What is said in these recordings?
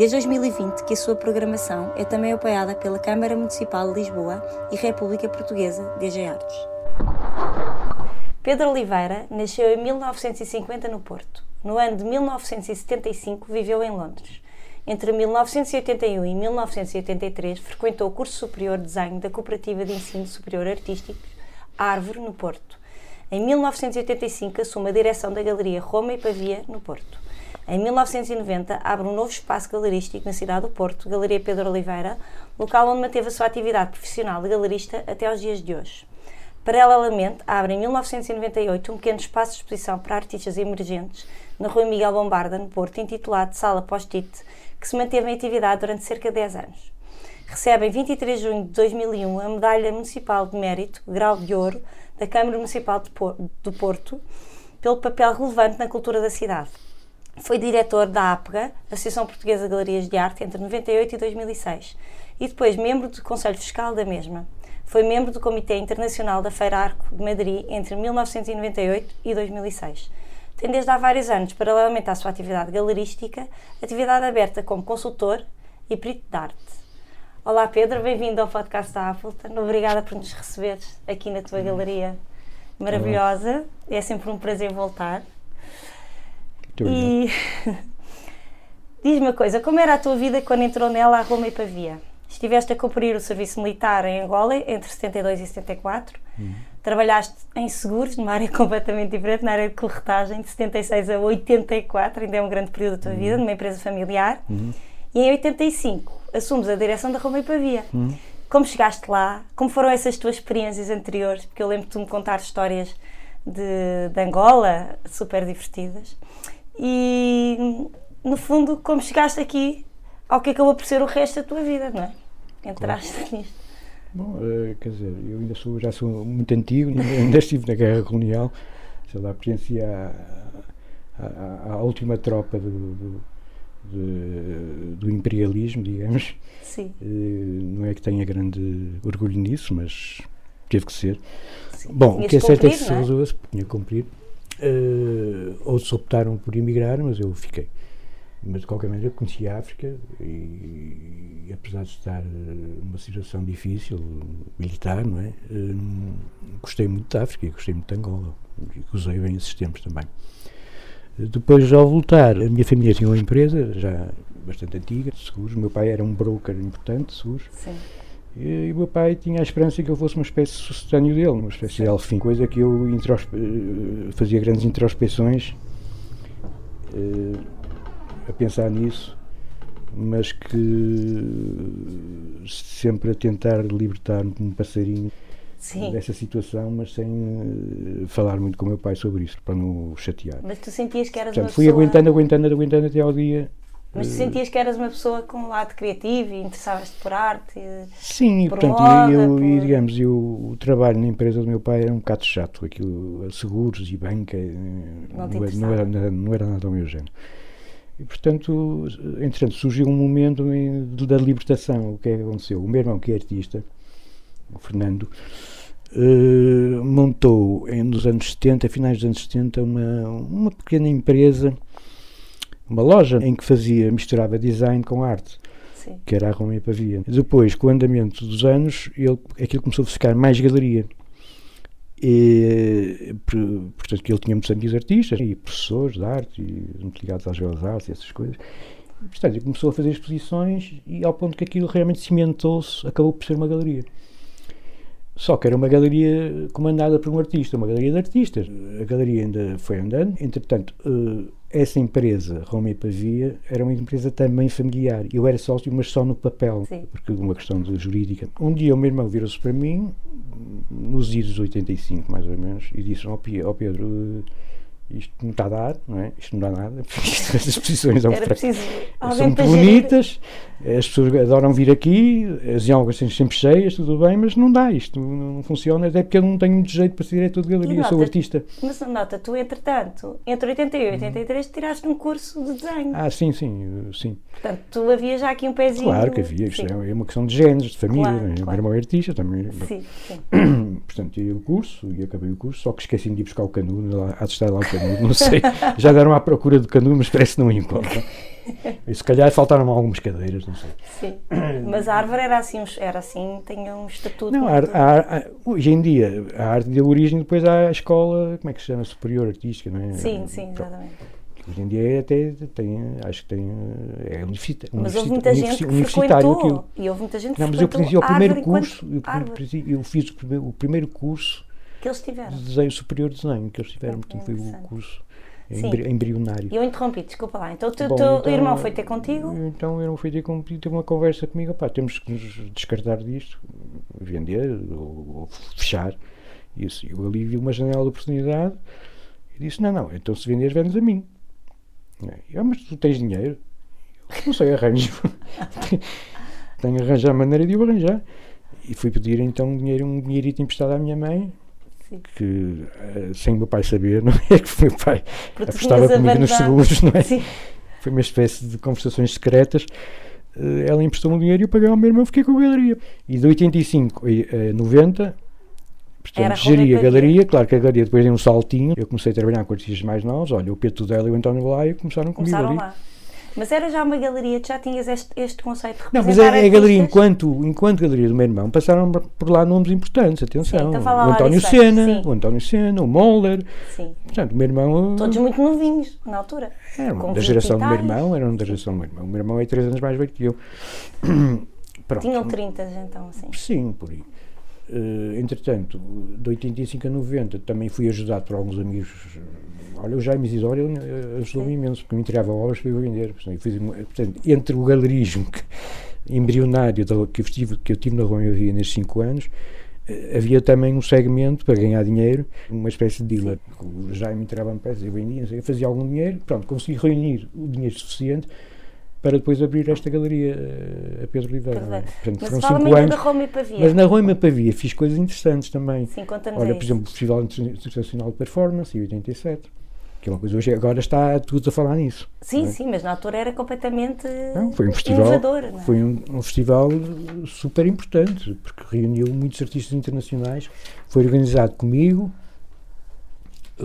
Desde 2020 que a sua programação é também apoiada pela Câmara Municipal de Lisboa e República Portuguesa DG Artes. Pedro Oliveira nasceu em 1950 no Porto. No ano de 1975 viveu em Londres. Entre 1981 e 1983 frequentou o curso superior de desenho da Cooperativa de Ensino Superior Artístico Árvore, no Porto. Em 1985 assume a direção da Galeria Roma e Pavia, no Porto. Em 1990, abre um novo espaço galerístico na cidade do Porto, Galeria Pedro Oliveira, local onde manteve a sua atividade profissional de galerista até aos dias de hoje. Paralelamente, abre em 1998 um pequeno espaço de exposição para artistas emergentes na Rua Miguel Bombarda, no Porto, intitulado Sala Post-it, que se manteve em atividade durante cerca de 10 anos. Recebe em 23 de junho de 2001 a Medalha Municipal de Mérito, Grau de Ouro, da Câmara Municipal do Porto, pelo papel relevante na cultura da cidade. Foi diretor da APGA, Associação Portuguesa de Galerias de Arte, entre 98 e 2006, e depois membro do Conselho Fiscal da mesma. Foi membro do Comitê Internacional da Feira Arco de Madrid entre 1998 e 2006. Tem desde há vários anos, paralelamente à sua atividade galerística, atividade aberta como consultor e perito de arte. Olá Pedro, bem-vindo ao podcast da Appleton. Obrigada por nos receberes aqui na tua galeria maravilhosa. É sempre um prazer voltar. E diz-me uma coisa, como era a tua vida quando entrou nela a Roma e Pavia? Estiveste a cumprir o serviço militar em Angola entre 72 e 74. Uhum. Trabalhaste em seguros, numa área completamente diferente, na área de corretagem, de 76 a 84, ainda é um grande período da tua uhum. vida, numa empresa familiar. Uhum. E em 85 assumes a direção da Roma e Pavia. Uhum. Como chegaste lá? Como foram essas tuas experiências anteriores? Porque eu lembro de me contar histórias de, de Angola super divertidas e no fundo como chegaste aqui ao que acabou por ser o resto da tua vida, não é? Entraste claro. nisto. Bom, uh, quer dizer, eu ainda sou, já sou muito antigo, ainda estive na Guerra Colonial, sei lá, pertencia à, à, à, última tropa do, do, do, do imperialismo, digamos. Sim. Uh, não é que tenha grande orgulho nisso, mas teve que ser. Sim. Bom, o que é certo é que se é? resolveu-se, tinha que cumprir. Uh, outros optaram por emigrar, mas eu fiquei. Mas de qualquer maneira conheci a África e, e apesar de estar numa situação difícil, militar, não é? Uh, gostei muito da África gostei muito de Angola. Usei bem esses tempos também. Depois, ao voltar, a minha família tinha uma empresa já bastante antiga, de seguros. O meu pai era um broker importante de seguros. Sim. E, o meu pai tinha a esperança que eu fosse uma espécie de sucedâneo dele, uma espécie de elfim, coisa que eu eh, fazia grandes introspeções uh, a pensar nisso, mas que sempre a tentar libertar-me como um passarinho Sim. dessa situação, mas sem uh, falar muito com o meu pai sobre isso, para não o chatear. Mas tu sentias que eras Portanto, uma fui pessoa... aguentando, aguentando, aguentando até ao dia mas tu sentias que eras uma pessoa com um lado criativo e interessavas-te por arte? Sim, por portanto, moda, eu, por... e, digamos, eu, o trabalho na empresa do meu pai era um bocado chato, aquilo, seguros e banca, eh, não, não, era, não, era, nada ao meu género. E, portanto, entretanto, surgiu um momento da libertação. O que é que aconteceu? O meu irmão, que é artista, o Fernando, uh, montou nos anos 70, finais dos anos 70, uma, uma pequena empresa uma loja em que fazia, misturava design com arte. Sim. Que era a Roma e Pavia. Depois, com o andamento dos anos, ele, aquilo começou a ficar mais galeria. E, portanto, ele tinha muitos amigos artistas e professores de arte, e muito ligados às belas artes e essas coisas. E, portanto, ele começou a fazer exposições e, ao ponto que aquilo realmente cimentou-se, acabou por ser uma galeria. Só que era uma galeria comandada por um artista, uma galeria de artistas. A galeria ainda foi andando, entretanto, uh, essa empresa, Roma e Pavia, era uma empresa também familiar. Eu era sócio, mas só no papel, Sim. porque uma questão jurídica. Um dia o meu irmão virou-se para mim, nos idos 85 mais ou menos, e disse: Ó oh, Pedro, isto não está a dar, não é? Isto não dá nada, as exposições preciso são muito bonitas, as pessoas adoram vir aqui, as aulas têm sempre cheias, tudo bem, mas não dá, isto não funciona, até porque eu não tenho muito jeito para ser diretor de galeria, nota, sou artista. Mas nota, tu entretanto, entre 88 e 83 tiraste um curso de desenho. Ah, sim, sim, sim. Portanto, tu havia já aqui um pezinho. Claro que havia, isto é uma questão de géneros, de família, claro, claro. meu irmão é artista também. Sim, sim. Portanto, tirei o curso e acabei o curso, só que esqueci de ir buscar o canudo, há de estar lá o canudo, não sei. já deram à procura do canudo, mas parece que não encontram. E se calhar faltaram algumas cadeiras, não sei. Sim, mas a árvore era assim, era assim tinha um estatuto. Não, a, a, a, hoje em dia, a arte deu origem depois à escola, como é que se chama? Superior Artística, não é? Sim, sim, exatamente. Hoje em dia até tem, acho que tem, é universitário. Mas houve muita gente que universitário aquilo. E houve muita gente que Não, mas eu fiz o primeiro curso, eu, eu, fiz o primeiro, o primeiro curso que eles tiveram. de desenho superior de desenho que eles tiveram, é, portanto foi o curso Sim. embrionário. Eu interrompi, desculpa lá. Então o teu então, irmão foi ter contigo? Então o irmão foi ter comigo, teve uma conversa comigo, pá, temos que nos descartar disto, vender ou, ou fechar. Isso. Eu ali vi uma janela de oportunidade e disse, não, não, então se venderes, vendes a mim. Eu, mas tu tens dinheiro? Eu, não sei, arranjo. Tenho que arranjar a maneira de o arranjar. E fui pedir então um dinheiro, um dinheirito emprestado à minha mãe, Sim. que eh, sem o meu pai saber, não é? Que o meu pai Porque apostava comigo nos seguros, não é? Sim. Foi uma espécie de conversações secretas. Eh, ela emprestou-me o dinheiro e eu paguei ao meu irmão fiquei com a galeria. E de 85 a 90 Portanto, geria a galeria, claro que a galeria depois deu um saltinho. Eu comecei a trabalhar com artistas mais novos, olha, o Pedro Tudela e o António Laio começaram comigo começaram ali. Lá. Mas era já uma galeria, já tinhas este, este conceito de Não, mas é, é a galeria, enquanto, enquanto galeria do meu irmão, passaram por lá nomes importantes, atenção. Sim, então o António Sena, o António Sena, o Moller. Sim. Portanto, o meu irmão. Todos muito novinhos, na altura. Eram da geração do meu irmão, eram da geração do meu irmão. O meu irmão é 3 anos mais velho que eu. Pronto. Tinham 30, então, assim. Sim, por aí. Uh, entretanto, de 85 a 90 também fui ajudado por alguns amigos. Olha, o Jaime Isidoro ajudou-me imenso, porque me entregava obras para eu vender. Portanto, entre o galerismo que, embrionário que eu, tive, que eu tive na Roma havia nestes 5 anos, uh, havia também um segmento para ganhar dinheiro, uma espécie de dealer. O Jaime entregava-me peças, eu vendia, eu fazia algum dinheiro, pronto, consegui reunir o dinheiro suficiente para depois abrir esta galeria eh, a Pedro Oliveira. É? Portanto, mas foram cinco anos. Da Roma e Pavia. Mas na Roma e Pavia fiz coisas interessantes também. Sim, Olha, por exemplo, o Festival Internacional de Performance, em 87. Que é uma coisa hoje, agora está tudo a falar nisso. Sim, é? sim, mas na altura era completamente não, foi um festival, inovador. Não é? Foi um, um, festival super importante, porque reuniu muitos artistas internacionais. Foi organizado comigo,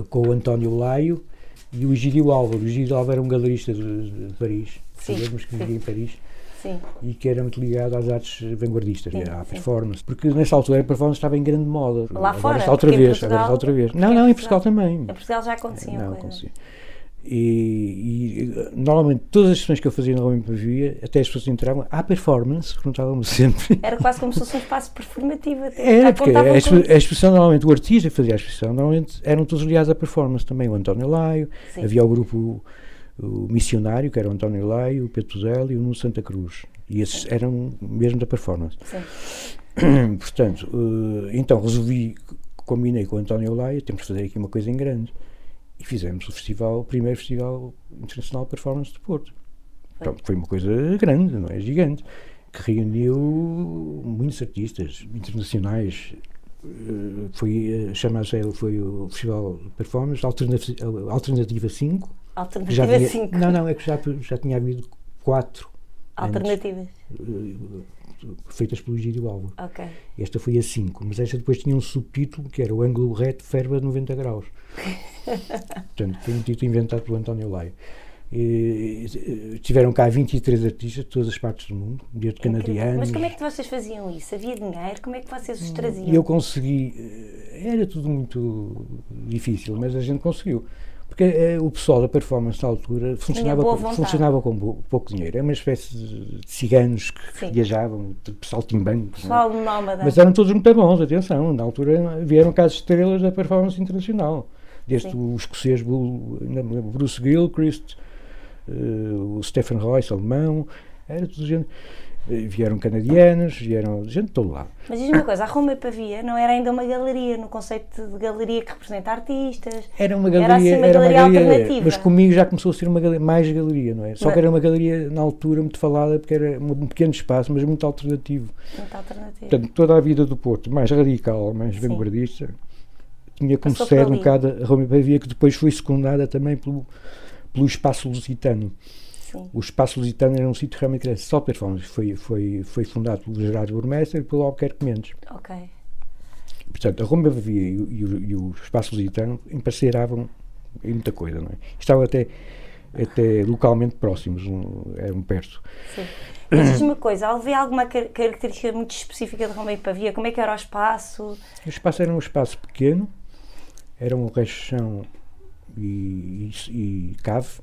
com o António Laio e o Egídio Álvaro. O Egídio Álvaro era um galerista de, de Paris sim, sabemos que vivia em Paris. Sim. E que era muito ligado às artes vanguardistas, sim, à performance. Porque nessa altura a performance estava em grande moda. Lá agora fora? Está outra vez, Portugal, agora está outra vez. Não, não, em Portugal também. Em Portugal já acontecia. Não, acontecia. E, e, normalmente todas as sessões que eu fazia na Roma Pavia, até as pessoas entravam, há performance? Perguntavam-me sempre. Era quase como se fosse um espaço performativo. Até. Era, porque a, a, exposição, normalmente, o artista que fazia a exposição, normalmente eram todos ligados à performance também. O António Laio, Sim. havia o grupo o missionário, que era o António Laio, o Petuzelo e o Nuno Santa Cruz. E esses eram mesmo da performance. Sim. Portanto, uh, então resolvi, combinei com o António Laio, temos que fazer aqui uma coisa em grande. E fizemos o festival, o primeiro Festival Internacional de Performance de Porto. Foi. Pronto, foi uma coisa grande, não é? Gigante. Que reuniu muitos artistas internacionais, eh, foi uh, chamado foi o Festival de Performance Alternativa, Alternativa 5 Alternativa havia, 5. Não, não, é que já, já tinha havido quatro alternativas antes, feitas pelo Gírio Alvo. Ok. Esta foi a 5, mas esta depois tinha um subtítulo que era o ângulo reto ferva 90 graus. Portanto, foi um título inventado pelo António Laio. E, tiveram cá 23 artistas de todas as partes do mundo, desde canadianos. Mas como é que vocês faziam isso? Havia dinheiro? Como é que vocês os traziam? Eu consegui. Eh, era tudo muito difícil, mas a gente conseguiu. Porque eh, o pessoal da performance na altura funcionava, com, funcionava com pouco dinheiro. É uma espécie de ciganos que Sim. viajavam, tipo saltimbancos. Pessoal é? nómada. Mas eram todos muito bons, atenção. Na altura vieram cá as estrelas da performance internacional. Desde Sim. o escocês Bruce Gilchrist, uh, o Stephen Royce, alemão, era tudo gente. Vieram canadianos, vieram gente de todo lado. Mas diz-me uma coisa, a Roma e Pavia não era ainda uma galeria, no conceito de galeria que representa artistas? Era uma galeria, era, assim uma, era galeria, uma galeria alternativa. Mas comigo já começou a ser uma galeria, mais galeria, não é? Só que era uma galeria na altura muito falada, porque era um pequeno espaço, mas muito alternativo. Muito alternativo. Portanto, toda a vida do Porto, mais radical, mais vanguardista, tinha como sede um bocado a Roma e Pavia, que depois foi secundada também pelo, pelo espaço lusitano. Sim. O Espaço Lusitano era um sítio realmente que era só performance. Foi, foi, foi fundado pelo Gerardo Burmester e pelo Albuquerque Mendes. Ok. Portanto, a Roma Vivia e, e, e, o Espaço Lusitano emparceiravam em muita coisa, não é? Estavam até, até localmente próximos, um, eram perto. Sim. Mas diz-me uma coisa, havia alguma característica muito específica de Roma e Pavia? Como é que era o espaço? O espaço era um espaço pequeno, era um resto e, e, e cave,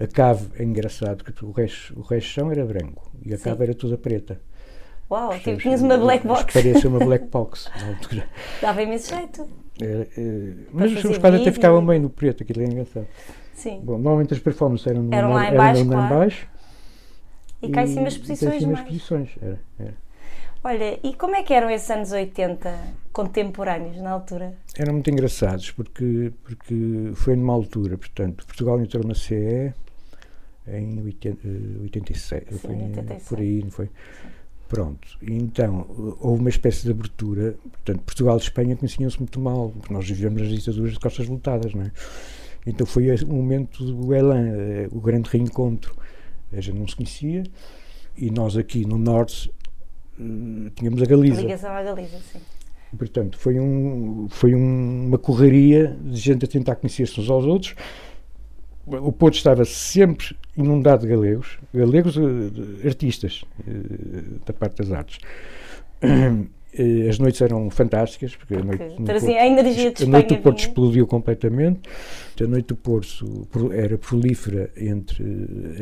a cave é engraçado, porque o resto, o resto chão era branco e a Sim. cave era toda preta. Uau, tipo, tinhas uma black box. Parece uma black box na altura. Dava imenso jeito. É, é, mas os seus pais até ficavam bem no preto, aquilo é engraçado. Sim. Bom, normalmente as performances eram, no, eram lá em baixo, eram claro. baixo e, cá em cima as exposições. E cá em cima as exposições, era, era. Olha, e como é que eram esses anos 80 contemporâneos na altura? Eram muito engraçados porque, porque foi numa altura, portanto, Portugal entrou na CE em 80, 87, Sim, foi 87. por aí, não foi? Sim. Pronto, então houve uma espécie de abertura, portanto, Portugal e Espanha conheciam-se muito mal, porque nós vivíamos nas ditaduras de costas voltadas, não é? Então foi o momento do Elan, eh, o grande reencontro. A gente não se conhecia e nós aqui no Norte uh, tínhamos a Galiza. A ligação à Galiza, sim. Portanto, foi, um, foi um, uma correria de gente a tentar conhecer-se uns aos outros o Porto estava sempre inundado de galegos, galegos uh, artistas uh, da parte das artes. Uh, as noites eram fantásticas, porque a noite, okay. Porto, a energia de a noite do Porto explodiu completamente. A noite do Porto era prolífera entre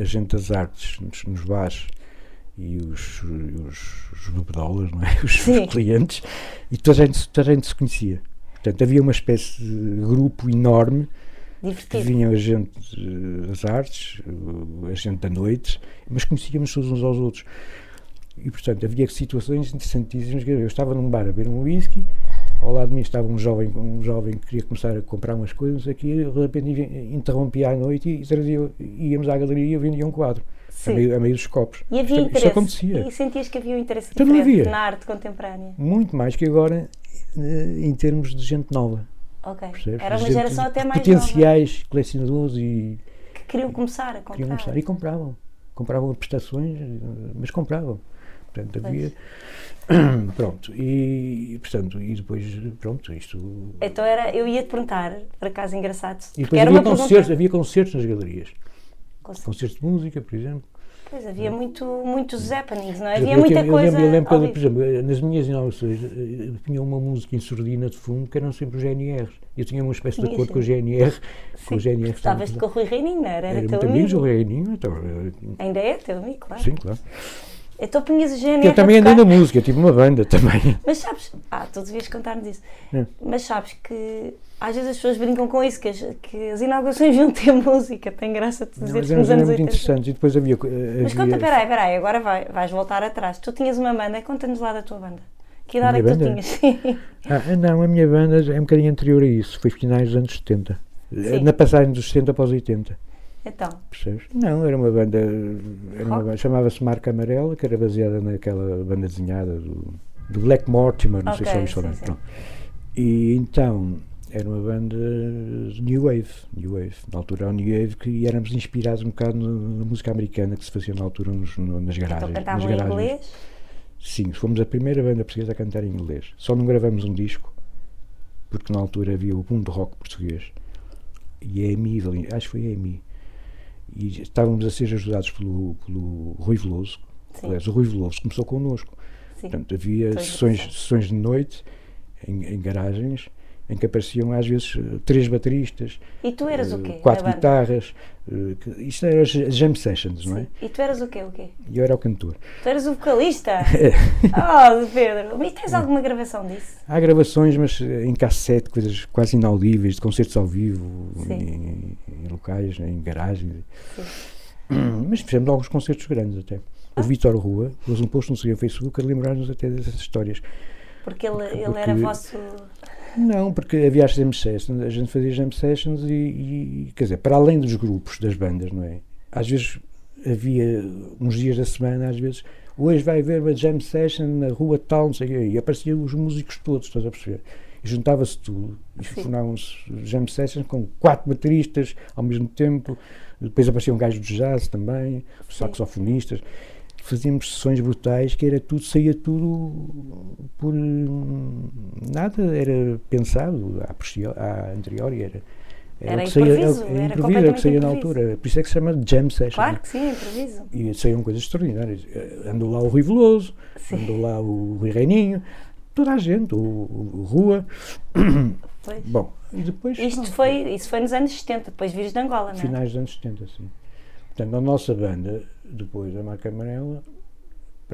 a gente das artes nos, nos bares e os, os, os não é? os, os clientes, e toda a, gente, toda a gente se conhecia. Portanto, havia uma espécie de grupo enorme Divertido. Vinham a gente das artes, a gente da noite, mas conhecíamos todos uns aos outros. E, portanto, havia situações interessantíssimas. Eu estava num bar a beber um whisky, ao lado de mim estava um jovem, um jovem que queria começar a comprar umas coisas aqui, de repente interrompia à noite e trazia, íamos à galeria e vendia um quadro. A meio, a meio, dos copos. E havia isto, interesse. Isto acontecia. E sentias que havia um interesse então, diferente na arte contemporânea? Muito mais que agora, eh, em termos de gente nova. Ok. Percebes? Era uma geração até mais Potenciais nova. colecionadores e. Que queriam começar a comprar. Queriam começar e compravam. Compravam prestações, mas compravam. Portanto, havia. pronto, e portanto, e depois, pronto, isto. Então era, eu ia te perguntar, por acaso engraçado. E depois havia concertos, pergunta... havia concertos nas galerias. Concertos. concertos de música, por exemplo. Pois, havia muito, muitos happenings, não é? Havia muita eu, coisa. Eu lembro, eu lembro por exemplo, nas minhas inaugurações eh, tinha uma música em surdina de fundo que eram sempre os GNRs. Eu tinha uma espécie de acordo com o GNR. Com o GNR Estavas com o Rui Reininho, não era? Era, era teu amigo. amigo o Reininho. Então, Ainda é teu amigo, claro. Sim, claro. Então punhas o GNR. Eu também andei na música, tive uma banda também. Mas sabes, ah, tu devias contar-nos isso. É. Mas sabes que às vezes as pessoas brincam com isso, que as, que as inaugurações vão ter música, tem graça de dizer que nos anos muito interessante. E depois havia, havia. Mas conta, peraí, peraí, agora vai, vais voltar atrás. Tu tinhas uma banda, conta-nos lá da tua banda. Que idade é que tu tinhas? ah, não, a minha banda é um bocadinho anterior a isso, foi finais dos anos 70. Sim. Na passagem dos 70 para os 80. Então. Percebes? Não, era uma banda, banda chamava-se Marca Amarela, que era baseada naquela banda desenhada do, do Black Mortimer, não okay, sei se. Sim, sim. E então era uma banda New Wave, New Wave, na altura era New Wave, que e éramos inspirados um bocado na música americana que se fazia na altura nos, no, nas garagens. Então cantavam em inglês? Sim, fomos a primeira banda portuguesa a cantar em inglês. Só não gravamos um disco, porque na altura havia o boom de rock português. E a EMI, acho que foi a EMI, e estávamos a ser ajudados pelo, pelo Rui Veloso. Sim. Aliás, o Rui Veloso começou connosco. Sim. Portanto, havia sessões, sessões de noite em, em garagens em que apareciam às vezes três bateristas, e tu eras uh, o quê? quatro guitarras, uh, que, isto era as jam sessions, Sim. não é? E tu eras o quê? O quê? Eu era o cantor. Tu eras o vocalista? oh, Pedro, mas tens alguma gravação disso? Há gravações, mas em cassete, coisas quase inaudíveis, de concertos ao vivo, em, em, locais, em garagens. Mas fizemos alguns concertos grandes até. o Vitor Rua, pôs um post no seu Facebook a lembrar-nos até dessas histórias. Porque ele, porque, ele era vosso. Não, porque havia as jam sessions, a gente fazia jam sessions e, e, quer dizer, para além dos grupos, das bandas, não é? Às vezes havia uns dias da semana, às vezes, hoje vai haver uma jam session na rua tal, não sei o quê, e apareciam os músicos todos, estás a perceber? E juntava-se tudo, e formavam-se jam sessions com quatro bateristas ao mesmo tempo, depois apareciam gajos de jazz também, saxofonistas fazíamos sessões brutais que era tudo, saía tudo por nada, era pensado a, anterior e era. Era, era improviso, saía, era, era improviso, era que saía na altura. Por isso é que se chama jam session. Claro que sim, improviso. E saíam coisas extraordinárias. Andou lá o Rui Veloso, sim. andou lá o Rui Reininho, toda a gente, o, o Rua. Pois. Bom, e depois. Isto foi, isso foi nos anos 70, depois vires de Angola, não é? Finais dos anos 70, sim. Portanto, a nossa banda, depois da marca amarela.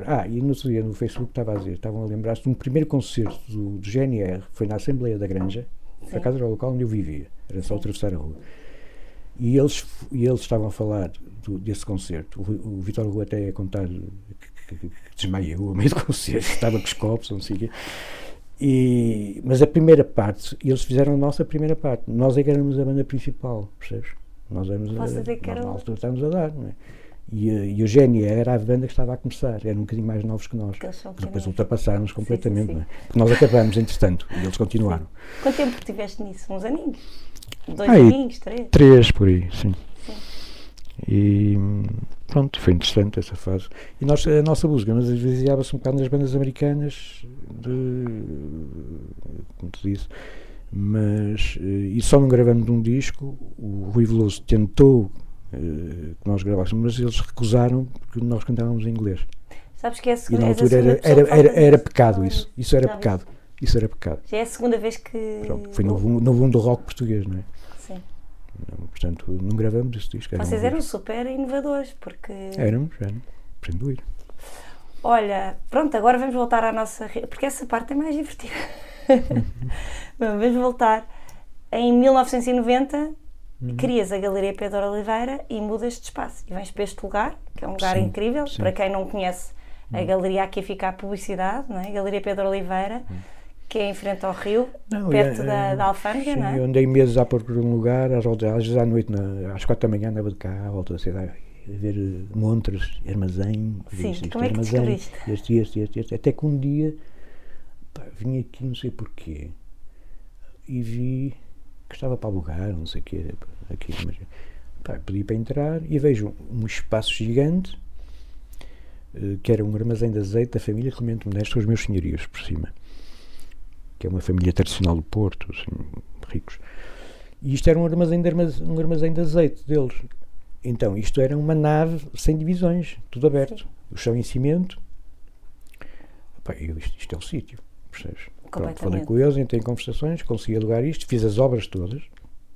Ah, e no outro dia no Facebook estava a dizer, estavam a lembrar-se de um primeiro concerto do, do GNR, foi na Assembleia da Granja, Sim. a casa era o local onde eu vivia, era só atravessar a rua. E eles, e eles estavam a falar do, desse concerto. O, o Vitor Rua até ia contar que, que, que desmaiou ao meio do concerto, estava com os copos, não sei o quê. E, mas a primeira parte, eles fizeram a nossa primeira parte. Nós é que éramos a banda principal, percebes? Nós éramos a, na altura estávamos a dar, não é? E, e o GNR era a banda que estava a começar, eram um bocadinho mais novos que nós. Que Depois ultrapassaram-nos completamente, sim, sim, sim. É? Porque nós acabamos, entretanto, e eles continuaram. Quanto tempo tiveste nisso? Uns aninhos? Dois aí, aninhos? Três? Três, por aí, sim. E pronto, foi interessante essa fase. E nós, a nossa música, mas esvaziava-se um bocado nas bandas americanas, de, como te disse, mas eh, e só não gravamos um disco. O Rui Veloso tentou uh, que nós gravássemos, mas eles recusaram porque nós cantávamos em inglês. Sabes que é a segunda, e na altura era, era, era, era, pecado isso. Isso era pecado. Isso era pecado. Já é a segunda vez que. Pronto, foi no, boom do rock português, não é? Sim. Portanto, não gravamos esse disco. Vocês eram super inovadores, porque. Éramos, éramos. Sem dúvida. Olha, pronto, agora vamos voltar à nossa. Porque essa parte é mais divertida. vamos voltar. Em 1990 uhum. crias a Galeria Pedro Oliveira e mudas de espaço. E vens para este lugar, que é um lugar sim, incrível. Sim. Para quem não conhece a uhum. galeria, aqui fica a publicidade, não é? Galeria Pedro Oliveira. Uhum. Que é em frente ao rio, não, perto é, da, da Alfândega, sim, não é? Eu andei meses à procura de um lugar, às, às vezes à noite, na, às quatro da manhã, andava de cá, à volta da cidade, a ver eh, montres, armazém. Sim, isto, como é que armazém? Este, este, este, este, até que um dia pá, vim aqui, não sei porquê, e vi que estava para alugar, não sei o quê, aqui, mas pá, pedi para entrar e vejo um espaço gigante eh, que era um armazém de azeite da família Clemente Modesto, os meus senhorios por cima, que é uma família tradicional do Porto, assim, ricos. E isto era um armazém de, armazém, um armazém de azeite deles. Então, isto era uma nave sem divisões, tudo aberto. O chão em cimento. Pá, eu, isto, isto é o sítio, percebes? Pronto, falei com eles, entrei em conversações, consegui alugar isto, fiz as obras todas.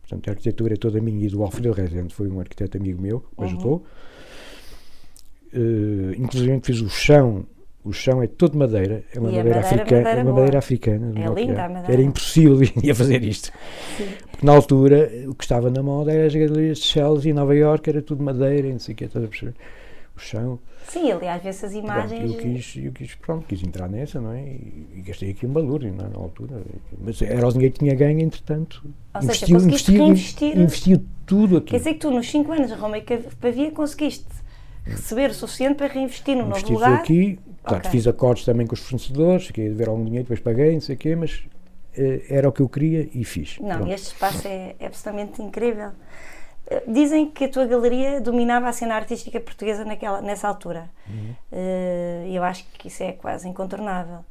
Portanto, a arquitetura é toda minha e do Alfredo Rezende, foi um arquiteto amigo meu, me uhum. ajudou. Uh, inclusive fiz o chão, o chão é todo madeira, é uma madeira, madeira, africana, madeira é uma madeira africana. É linda a madeira. Era impossível ia fazer isto. Sim. Porque na altura o que estava na moda era as galerias de Chelsea e Nova York, era tudo madeira, não sei o que, estás a perceber? O chão. Sim, aliás, vê essas imagens. Pronto, eu, quis, eu quis, pronto, quis entrar nessa, não é? E, e gastei aqui um balúrdio é? na altura. Mas era o dinheiro que tinha ganho, entretanto. Ou investiu, seja, investiu, investir. investiu tudo aqui. Quer dizer que tu, nos 5 anos de Roma e Pavia, conseguiste receber o suficiente para reinvestir no novo lugar. aqui, portanto, okay. fiz acordos também com os fornecedores, fiquei a ver algum dinheiro, depois paguei, não sei o quê, mas uh, era o que eu queria e fiz. Não, pronto. este espaço é, é absolutamente incrível. Dizem que a tua galeria dominava a cena artística portuguesa naquela, nessa altura. Uhum. Uh, eu acho que isso é quase incontornável.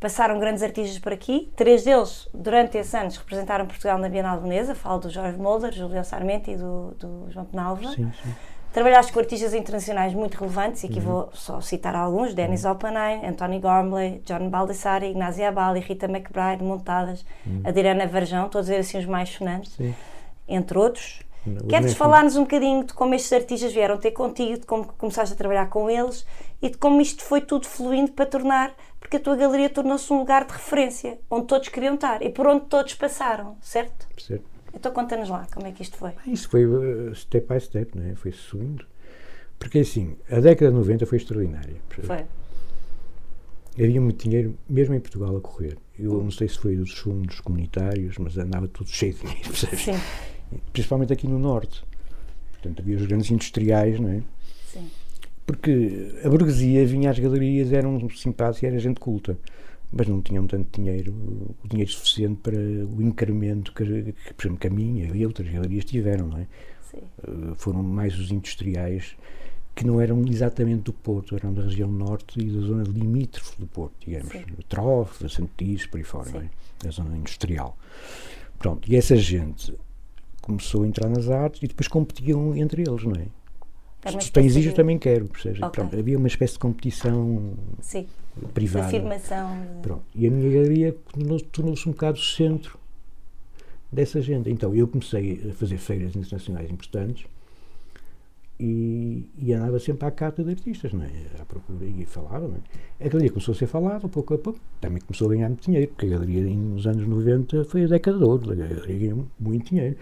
Passaram grandes artistas por aqui, três deles, durante esses anos, representaram Portugal na Bienal Veneza. Falo do Jorge Mulder, Julião Sarmento e do, do João Penalva. Sim, sim. Trabalhaste com artistas internacionais muito relevantes, e aqui uhum. vou só citar alguns: Dennis uhum. Oppenheim, Anthony Gormley, John Baldessari, Ignacio Abali, Rita McBride, Montadas, uhum. Adriana Varjão, todos eles assim os mais sonantes, Sim. entre outros. Queres falar-nos um bocadinho de como estes artistas vieram ter contigo, de como começaste a trabalhar com eles e de como isto foi tudo fluindo para tornar, porque a tua galeria tornou-se um lugar de referência, onde todos queriam estar e por onde todos passaram, certo? Certo. Então conta-nos lá, como é que isto foi? Isso foi uh, step by step, não é? Foi subindo. Porque assim, a década de 90 foi extraordinária. Foi. Havia muito dinheiro, mesmo em Portugal, a correr. Eu não sei se foi dos fundos comunitários, mas andava tudo cheio de dinheiro, percebes? Sim. Principalmente aqui no Norte. Portanto, havia os grandes industriais, não é? Sim. Porque a burguesia vinha às galerias, eram simpáticos, era gente culta mas não tinham tanto dinheiro, o dinheiro suficiente para o encarmento que, que por exemplo, que a minha e outras galerias tiveram, não é? Uh, foram mais os industriais que não eram exatamente do Porto, eram da região norte e da zona limítrofe do Porto, digamos, Trofe, Santis, por aí fora, não é? da zona industrial. Pronto, e essa gente começou a entrar nas artes e depois competiam entre eles, não é? Se tens isso, eu também quero, percebes? Okay. Pronto, havia uma espécie de competição Sim. privada. De afirmação. Pronto. E a minha galeria tornou-se um bocado o centro dessa gente. Então eu comecei a fazer feiras internacionais importantes e, e, andava sempre à carta de artistas, não é? À procura e falava, não é? A galeria começou a ser falada, pouco a pouco, também começou a ganhar muito dinheiro, porque a galeria nos anos 90 foi a década de ouro, a galeria ganhou muito dinheiro.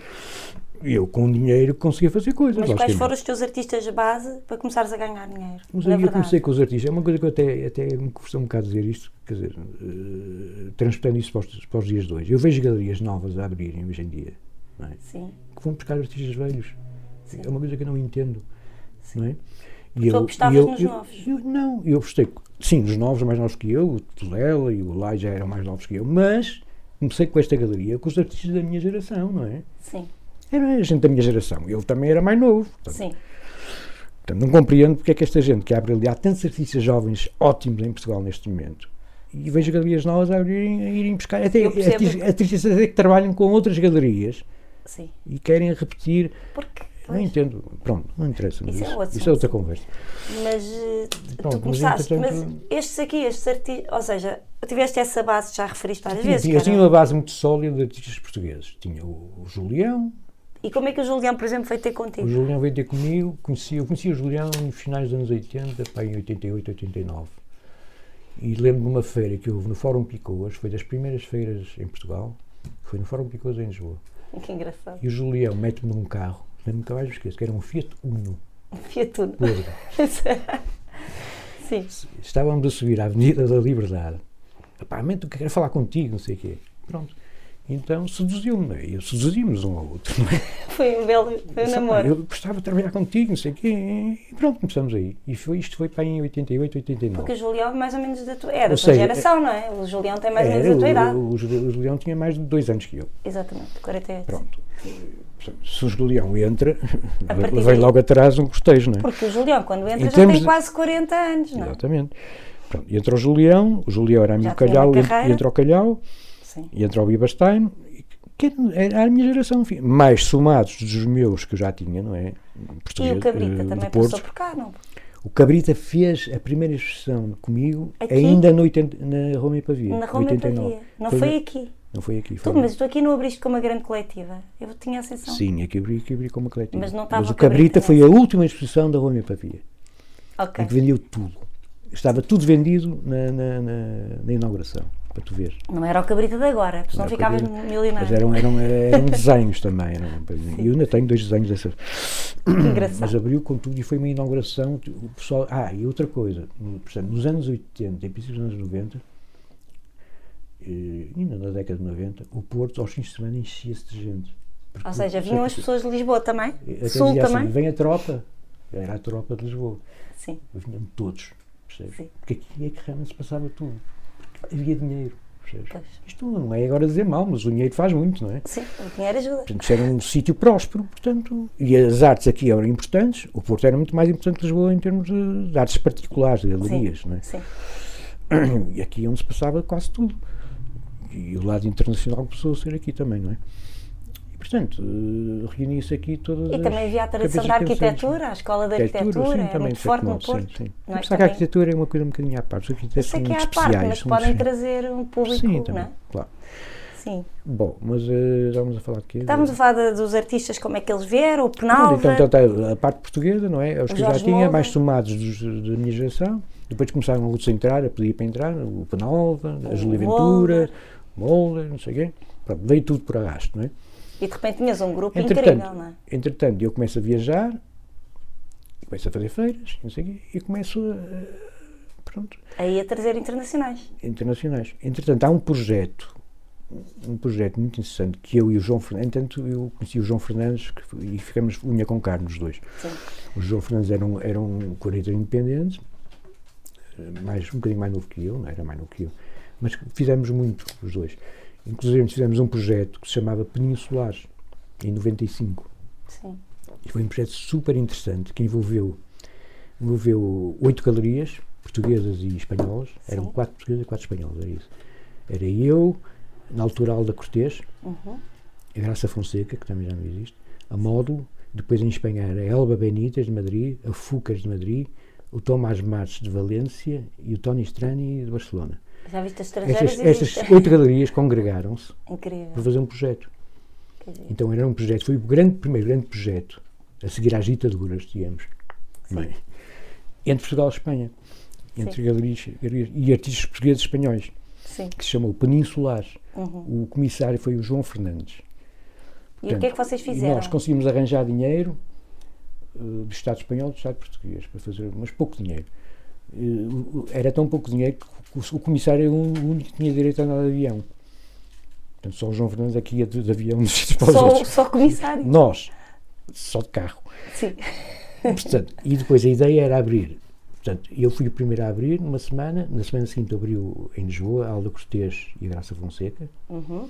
E eu, com dinheiro, conseguia fazer coisas. Mas quais foram os teus artistas de base para começares a ganhar dinheiro? Mas eu comecei com os artistas. É uma coisa que eu até, até me custa um bocado dizer isto, quer dizer, uh, transportando isso para os, para os, dias de hoje. Eu vejo galerias novas a abrirem hoje em dia, não é? Sim. Que vão buscar artistas velhos. É uma coisa que eu não entendo, Sim. não é? E tu eu, apostavas eu, nos eu, novos? Eu, não, eu apostei, sim, nos novos, mais novos que eu, o Tulela e o Lai já eram mais novos que eu, mas comecei com esta galeria com os artistas da minha geração, não é? Sim. Era a gente da minha geração. Eu também era mais novo. Portanto, Sim. Portanto, não compreendo porque é que esta gente que abre ali, há tantos artistas jovens ótimos em Portugal neste momento. E vejo galerias novas a, irem, a irem buscar. Até artistas até que trabalham com outras galerias Sim. e querem repetir. Porque Pois. Não entendo. Pronto, não interessa. Isso, isso, é, isso é outra conversa. Mas eh, Pronto, tu começaste. Mas, mas, estes aqui, estes artistas. Ou seja, tiveste essa base, já referiste várias vezes. Tinha, eu tinha uma base muito sólida de artistas portugueses. Tinha o, o Julião, e como é que o Julião, por exemplo, veio ter contigo? O Julião veio ter comigo, conheci, eu conheci o Julião nos finais dos anos 80, pá, em 88, 89. E lembro de uma feira que houve no Fórum Picoas, foi das primeiras feiras em Portugal, foi no Fórum Picoas em Lisboa. Que engraçado. E o Julião mete-me num carro, nunca mais me esqueço, que era um Fiat Uno. Fiat Uno. Sim. Estávamos a subir à Avenida da Liberdade. Pá, mente, eu quero falar contigo, não sei o quê. Pronto. Então seduziu-me, é? e seduzimos um ao outro. É? Foi um belo foi um namoro. Eu gostava de trabalhar contigo, não sei o quê, e pronto, começamos aí. E foi, isto foi para em 88, 89. Porque o Julião mais ou menos da tua, é da tua geração, não é? O Julião tem mais ou menos da tua idade. O, o, o, Julião tinha mais de dois anos que eu. Exatamente, 48. Pronto. Se o Julião entra, vem logo atrás um cortejo, não é? Porque o Julião, quando entra, já tem quase 40 anos, não é? Exatamente. Pronto, entra o Julião, o Julião era amigo Calhau, entra o Calhau, Sim. entra o Bibastein, que era a minha geração, enfim, mais somados dos meus que eu já tinha, não é? Português, e o Cabrita uh, também Porto. passou por cá, não? O Cabrita fez a primeira expressão comigo aqui? ainda no 80, na Roma e Pavia. Na Roma e Pavia. Não foi, foi aqui. Não foi aqui. Foi tu, mas tu aqui não abriste com uma grande coletiva. Eu tinha a sensação. Sim, aqui abri, aqui abri com uma coletiva. Mas, não mas o Cabrita, Cabrita foi a última exposição da Roma e Pavia. Ok. Em que vendeu tudo. Estava tudo vendido na, na, na, na inauguração para tu ver. Não era o cabrita de agora, porque senão ficavas milionário. Mas eram, eram, eram desenhos também. Eram, e eu ainda tenho dois desenhos dessas. Engraçado. Mas abriu com tudo e foi uma inauguração. O pessoal, ah, e outra coisa, portanto, nos anos 80 e princípios dos anos 90, e ainda na década de 90, o Porto aos fins de semana enchia-se de gente. Porque, Ou seja, vinham as pessoas de Lisboa também? Sul assim, também? Vem a tropa, era a tropa de Lisboa. Sim. Vinham todos, percebes? Sim. Porque aqui é que realmente se passava tudo havia dinheiro. Isto não é agora dizer mal, mas o dinheiro faz muito, não é? Sim, o dinheiro ajuda. Portanto, era um sítio próspero, portanto, e as artes aqui eram importantes. O Porto era muito mais importante que Lisboa em termos de, de artes particulares, de galerias, não é? Sim. E aqui é onde se passava quase tudo. E o lado internacional começou a ser aqui também, não é? portanto, uh, reunia-se aqui todas E também havia a tradição da arquitetura, a escola de arquitetura, arquitetura sim, é muito forte no Porto. Sim, sim. Não é que a arquitetura é uma coisa um bocadinho à parte, os arquitetos são muito é especiais. Parte, mas podem trazer um público, sim, também, não é? claro. Sim. Bom, mas uh, estávamos a falar de quê? Estávamos a falar de, dos artistas, como é que eles vieram, o Penalva... Então, então, então, a parte portuguesa, não é? Os que já tinha, mais somados dos, da minha geração. Depois começaram outros a entrar, a pedir para entrar, o Penalva, a Júlia Ventura, o Molder, não sei o quê. Pronto, veio tudo por arrasto, não é? E de repente tinhas um grupo entretanto, incrível, não é? Entretanto, eu começo a viajar, começo a fazer feiras, não sei quê, e começo a, pronto. Aí a trazer internacionais. Internacionais. Entretanto, há um projeto, um projeto muito interessante que eu e o João Fernandes, entanto, eu conheci o João Fernandes e ficamos unha com carne os dois. Sim. O João Fernandes era um, era um independente, mais, um bocadinho mais novo que eu, não era mais novo que eu, mas fizemos muito os dois. Inclusive fizemos um projeto que se chamava Peninsulares, em 95. Sim. E foi um projeto super interessante que envolveu, envolveu oito galerias, portuguesas e espanholas. Sim. Eram quatro portuguesas e quatro espanholas, era isso. Era eu, na altura Alda Cortês, uhum. a Graça Fonseca, que também já não existe, a Módulo, depois em Espanha era a Elba Benítez de Madrid, a Fucas de Madrid, o Tomás Marques de Valência e o Tony Strani de Barcelona. Já viste as estrangeiras? Estas, estas oito galerias congregaram-se para fazer um projeto. Então era um projeto, foi o grande, primeiro grande projeto, a seguir às ditaduras, digamos, Bem, entre Portugal e Espanha, entre galerias, galerias, e artistas portugueses e espanhóis, Sim. que se chamou Peninsulares. Uhum. O comissário foi o João Fernandes. E Portanto, o que é que vocês fizeram? Nós conseguimos arranjar dinheiro uh, do Estado espanhol e do Estado português para fazer, mas pouco dinheiro. Uh, era tão pouco dinheiro que o, o comissário era o único que tinha direito a andar de avião. Portanto, só o João Fernandes aqui ia de, de avião nos para só, outros. Só comissário? Nós, só de carro. Sim. Portanto, e depois a ideia era abrir. Portanto, eu fui o primeiro a abrir numa semana. Na semana seguinte abriu em Lisboa a Alda Cortês e a Graça Fonseca. Uhum.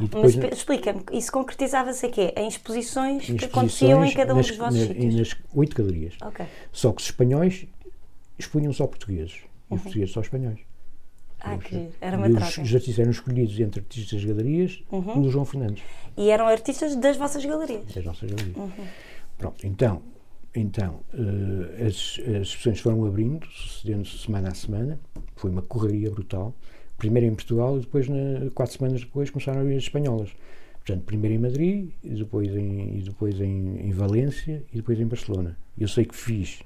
Depois, Mas explica-me, isso concretizava-se a quê? Em exposições, em exposições que aconteciam em cada um nas, dos vossos na, sítios? Nas oito galerias. Okay. Só que os espanhóis expunham só portugueses. E os uhum. portugueses só espanhóis. Ah, que era uma troca. Os artistas eram escolhidos entre artistas das galerias uhum. do João Fernandes. E eram artistas das vossas galerias? Das nossas galerias. Uhum. Pronto, então, então uh, as, as exposições foram abrindo, sucedendo-se semana a semana. Foi uma correria brutal. Primeiro em Portugal e depois, na, quatro semanas depois, começaram a vir as espanholas. Portanto, primeiro em Madrid, e depois, em, e depois em, em Valência e depois em Barcelona. Eu sei que fiz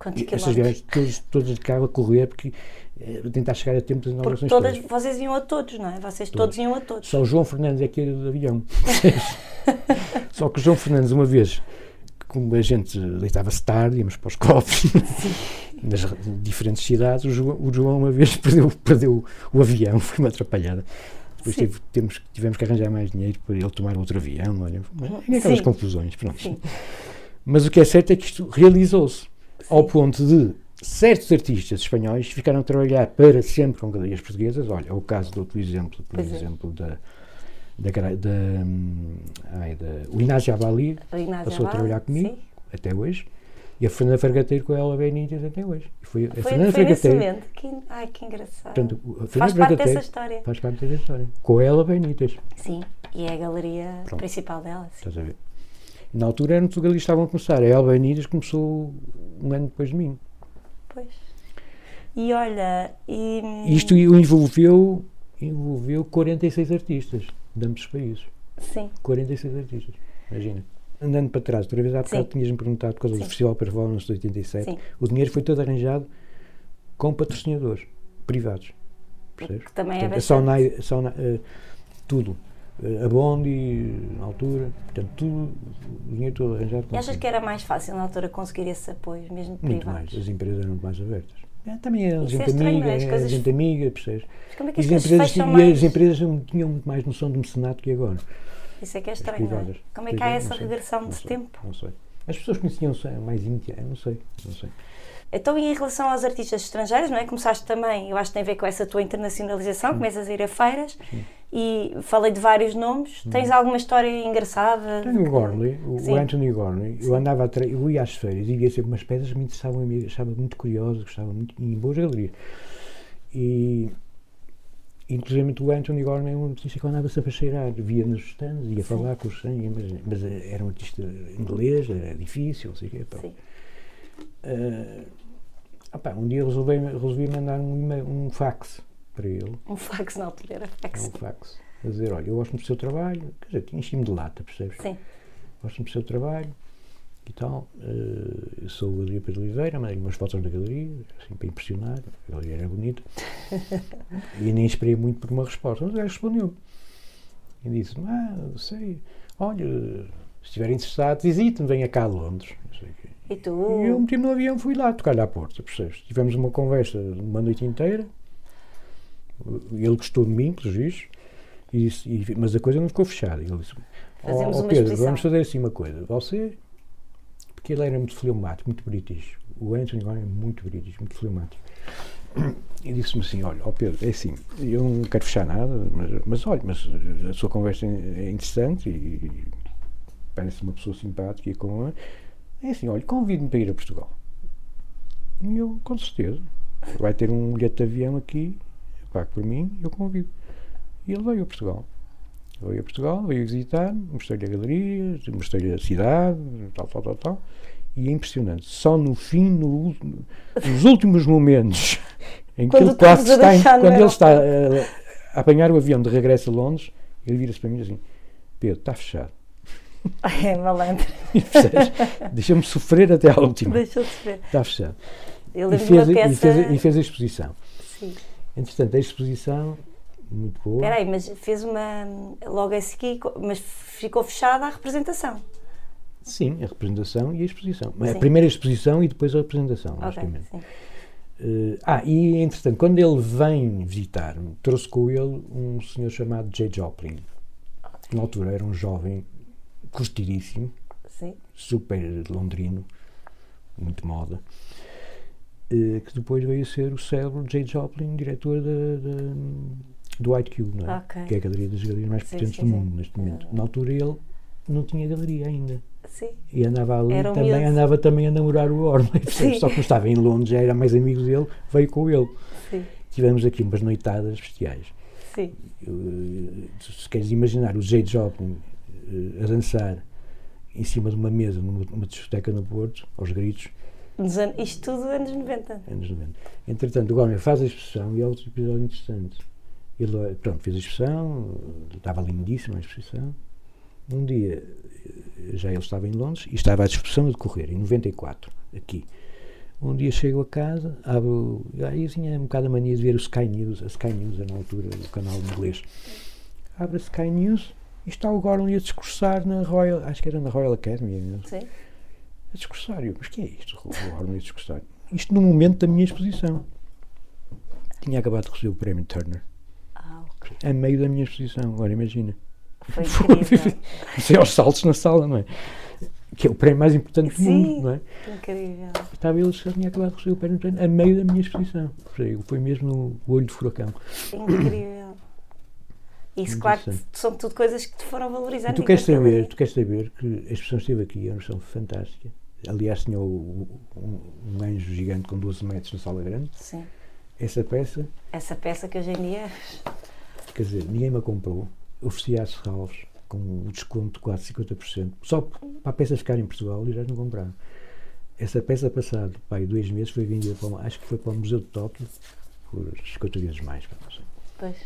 Quantos essas viagens todas, todas de carro a correr, porque é, tentar chegar a tempo das inaugurações. Todas, todas, vocês iam a todos, não é? Vocês todos, todos iam a todos. Só o João Fernandes é que ia de avião. Só que o João Fernandes, uma vez, como a gente deitava-se tarde, íamos para os copos, nas diferentes cidades, o João, o João uma vez perdeu, perdeu o avião, foi uma atrapalhada. Depois tive, temos, tivemos que arranjar mais dinheiro para ele tomar outro avião, olha, aquelas Sim. confusões, pronto. Sim. Mas o que é certo é que isto realizou-se ao ponto de certos artistas espanhóis ficaram a trabalhar para sempre com galerias portuguesas. Olha, é o caso do outro exemplo, por pois é. exemplo, é. da, da, da, ai, da, o Inácio Abali passou a trabalhar comigo sim. até hoje. E a Fernanda Fergateiro com ela Benítez até hoje. E foi, a foi, Fernanda foi Fergateiro. Que, ai, que engraçado. Portanto, faz parte dessa história. Faz parte dessa história. Com ela Benítez. Sim, e é a galeria Pronto. principal dela. Sim. Estás a ver? Na altura eram ali estavam a começar. A Elba Benítez começou um ano depois de mim. Pois. E olha. E... Isto envolveu, envolveu 46 artistas de ambos os países. Sim. 46 artistas. Imagina. Andando para trás, outra vez há bocado tinhas-me perguntado por causa Sim. do Festival Performance de 87. Sim. O dinheiro foi todo arranjado com patrocinadores privados. Percebes? Que também é Portanto, é bastante. Só na, uh, tudo a Bondi, na altura, portanto, tudo, o dinheiro todo arranjado. E achas que era mais fácil na altura conseguir esse apoio, mesmo muito privados? mais, as empresas eram muito mais abertas. É, também a gente, é amiga, é, coisas... gente amiga, percebes? Mas como é que as, as empresas, e mais... as empresas tinham muito mais noção de mecenato que agora. Isso é que é estranho, não é? Como é que há essa regressão de tempo? Não sei. As pessoas conheciam-se mais íntimas, não sei, não sei. Então, e em relação aos artistas estrangeiros, não é? Começaste também, eu acho que tem a ver com essa tua internacionalização, Sim. começas a ir a feiras Sim. E falei de vários nomes. Sim. Tens alguma história engraçada? Tenho o Gorley, o, Anthony Gorley. Eu andava a eu ia às feiras e via sempre umas pedras que me interessavam, me achava muito curioso, gostava muito, em boas galerias. E, inclusive o Anthony Gorman é um artista que andava sempre a cheirar, via nos stands, ia Sim. falar com os mas, mas era um artista inglês, era difícil, sei o quê. Sim. Uh, Opa, um dia resolvi, resolvi mandar um, um fax para ele. Um fax na altura era fax. É um fax. A dizer, olha, eu gosto do seu trabalho. Quer dizer, enchi-me de lata, percebes? Sim. Gosto do seu trabalho e tal. Uh, eu sou o Galeria Pedro Oliveira, mandei umas fotos da galeria, assim, para impressionar. A galeria era bonita. e nem esperei muito por uma resposta. Mas o gajo respondeu. E disse, ah, sei, olha, se estiver interessado, visite-me, venha cá a Londres. E tu? E eu meti-me no avião fui lá tocar-lhe à porta, percebes? Tivemos uma conversa uma noite inteira. Ele gostou de mim, pelos vistos, e, e, mas a coisa não ficou fechada. Ele disse: Fazemos oh, uma Pedro, exposição. vamos fazer assim uma coisa. Você, porque ele era muito fleumático, muito british. O Anthony é muito british, muito fleumático. E disse-me assim: Olha, ó Pedro, é assim, eu não quero fechar nada, mas, mas olha, mas a sua conversa é interessante e parece uma pessoa simpática e com. É assim, olha, convido-me para ir a Portugal. E eu, com certeza, vai ter um bilhete de avião aqui, pago por mim, eu convido. E ele veio a Portugal. Veio a Portugal, veio visitar, mostrei-lhe a galeria, mostrei-lhe a cidade, tal, tal, tal, tal. E é impressionante. Só no fim, no, nos últimos momentos em que ele quase está, em, quando ele está a, a apanhar o avião de regresso a Londres, ele vira-se para mim assim: Pedro, está fechado. É malandro. Deixa-me sofrer até à última. Deixa-se ver. Está fechado. Eu E fez, uma e, peça. fez, e fez a exposição. Sim. Entretanto, a exposição, muito boa. Espera aí, mas fez uma. Logo a seguir, mas ficou fechada a representação. Sim, a representação e a exposição. Sim. A primeira exposição e depois a representação, Ok, logicamente. sim. Eh, ah, e entretanto, quando ele vem visitar-me, trouxe com ele um senhor chamado J. Joplin. que Na altura era um jovem curtidíssimo, Sim. super londrino, muito moda, eh, que depois veio a ser o célebre J. Joplin, diretor da, da- do White Cube, é? Ok. que é a galeria das galerias mais Sim, potentes sim, do sim. mundo neste momento. Na altura ele não tinha galeria ainda. Sim. E andava ali, Era também, andava também a namorar o Orley, só que estava em Londres, já era mais amigo dele, veio com ele. Sim. Tivemos aqui umas noitadas bestiais. Sim. Eh, se queres imaginar o J. Joplin eh, a dançar em cima de uma mesa numa, numa discoteca no Porto, aos gritos, Nos an- Isto tudo anos 90. anos 90. Entretanto, o Gorman faz a exposição e é outro episódio interessante. Ele, eh, pronto, fez a exposição, eh, estava lindíssima a exposição. Um dia, eh, já ele estava em Londres e estava a exposição a decorrer, em 94, aqui. Um dia chego a casa, abro. Aí eu tinha um bocado a mania de ver o Sky News, a Sky News era na altura, o canal inglês. Abro a Sky News e está o Gordon a discursar na Royal, acho que era na Royal Academy mesmo Sim. A discursar. Eu, mas que é isto, o Horner a discursar? Isto no momento da minha exposição. Tinha acabado de receber o prémio Turner. Ah, ok. A meio da minha exposição, agora imagina. Foi incrível. Aos saltos na sala, não é? Que é o prémio mais importante do Sim. mundo, não é? incrível. Estava ele, tinha acabado de receber o prémio Turner a meio da minha exposição. Foi- mesmo no olho de furacão. Incrível. Isso, claro, são tudo coisas que te foram valorizando. E tu queres saber, tu queres saber que a exposição esteve aqui, é uma exposição fantástica. Aliás, tinha o- um, um anjo gigante com 12 metros na sala grande. Sim. Essa peça Essa peça que hoje em dia. Quer dizer, ninguém me comprou. Ofereci a Serralves com um desconto de quase 50%. Só para a peça ficar em Portugal e já não compraram. Essa peça, passado pai, dois meses, foi vendida para, acho que foi para o Museu de Tóquio por 50 vezes mais. sei. Pois,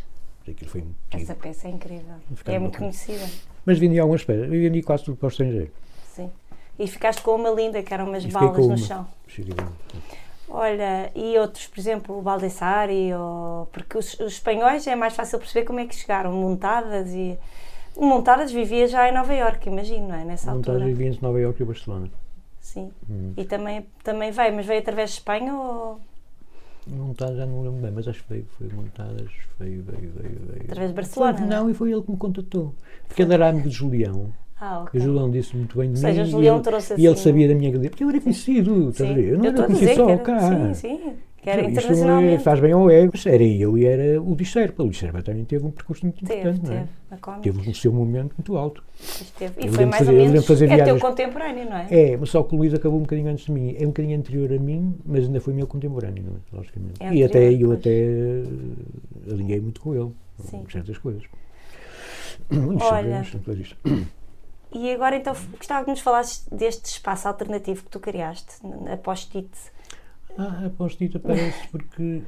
Aquilo foi muito essa peça é incrível. É muito conhecida. Mas vendi algumas peças. Eu vendi quase tudo para o estrangeiro. E ficaste com uma linda, que eram umas balas no chão. Olha, e outros, por exemplo, o Baldessari, ou... porque os, os espanhóis é mais fácil perceber como é que chegaram, montadas e. Montadas vivia já em Nova Iorque, imagino, não é? Nessa Montagem altura. vivia entre Nova Iorque e Barcelona. Sim. Hum. E também, também veio, mas veio através de Espanha ou Montadas já não lembro bem, mas acho que veio, foi montadas, veio, veio, veio, veio. através de Barcelona? Foi- não é? não, e foi ele que me contatou. Porque ele era amigo de Julião. Ah, O ok. Julião disse muito bem de Ou mim. o Julião e ele, trouxe e ele assim- sabia da minha galeria. Porque eu era conhecido, estás a ver? Eu não era conhecido só era- cá. Sim, sim. Que era Isto internacionalmente. faz bem ao ego. Mas Era eu e era o Discerpa. O Discerpa também teve um percurso muito Teve, importante, não é? teve. Teve o seu momento muito alto. teve. E Eu foi mais fazer- ou menos. fazer É teu viagens- contemporâneo, não é? É, mas só que o Luís acabou um bocadinho antes de mim. É um bocadinho anterior a mim, mas ainda foi meu contemporâneo, não é? Logicamente. É e até anterior, eu até eh, alinhei muito com ele. Sim. Certas coisas. Olha. disto. E agora então gostava que nos falasses deste espaço alternativo que tu criaste, a post-it. Ah, a post-it aparece porque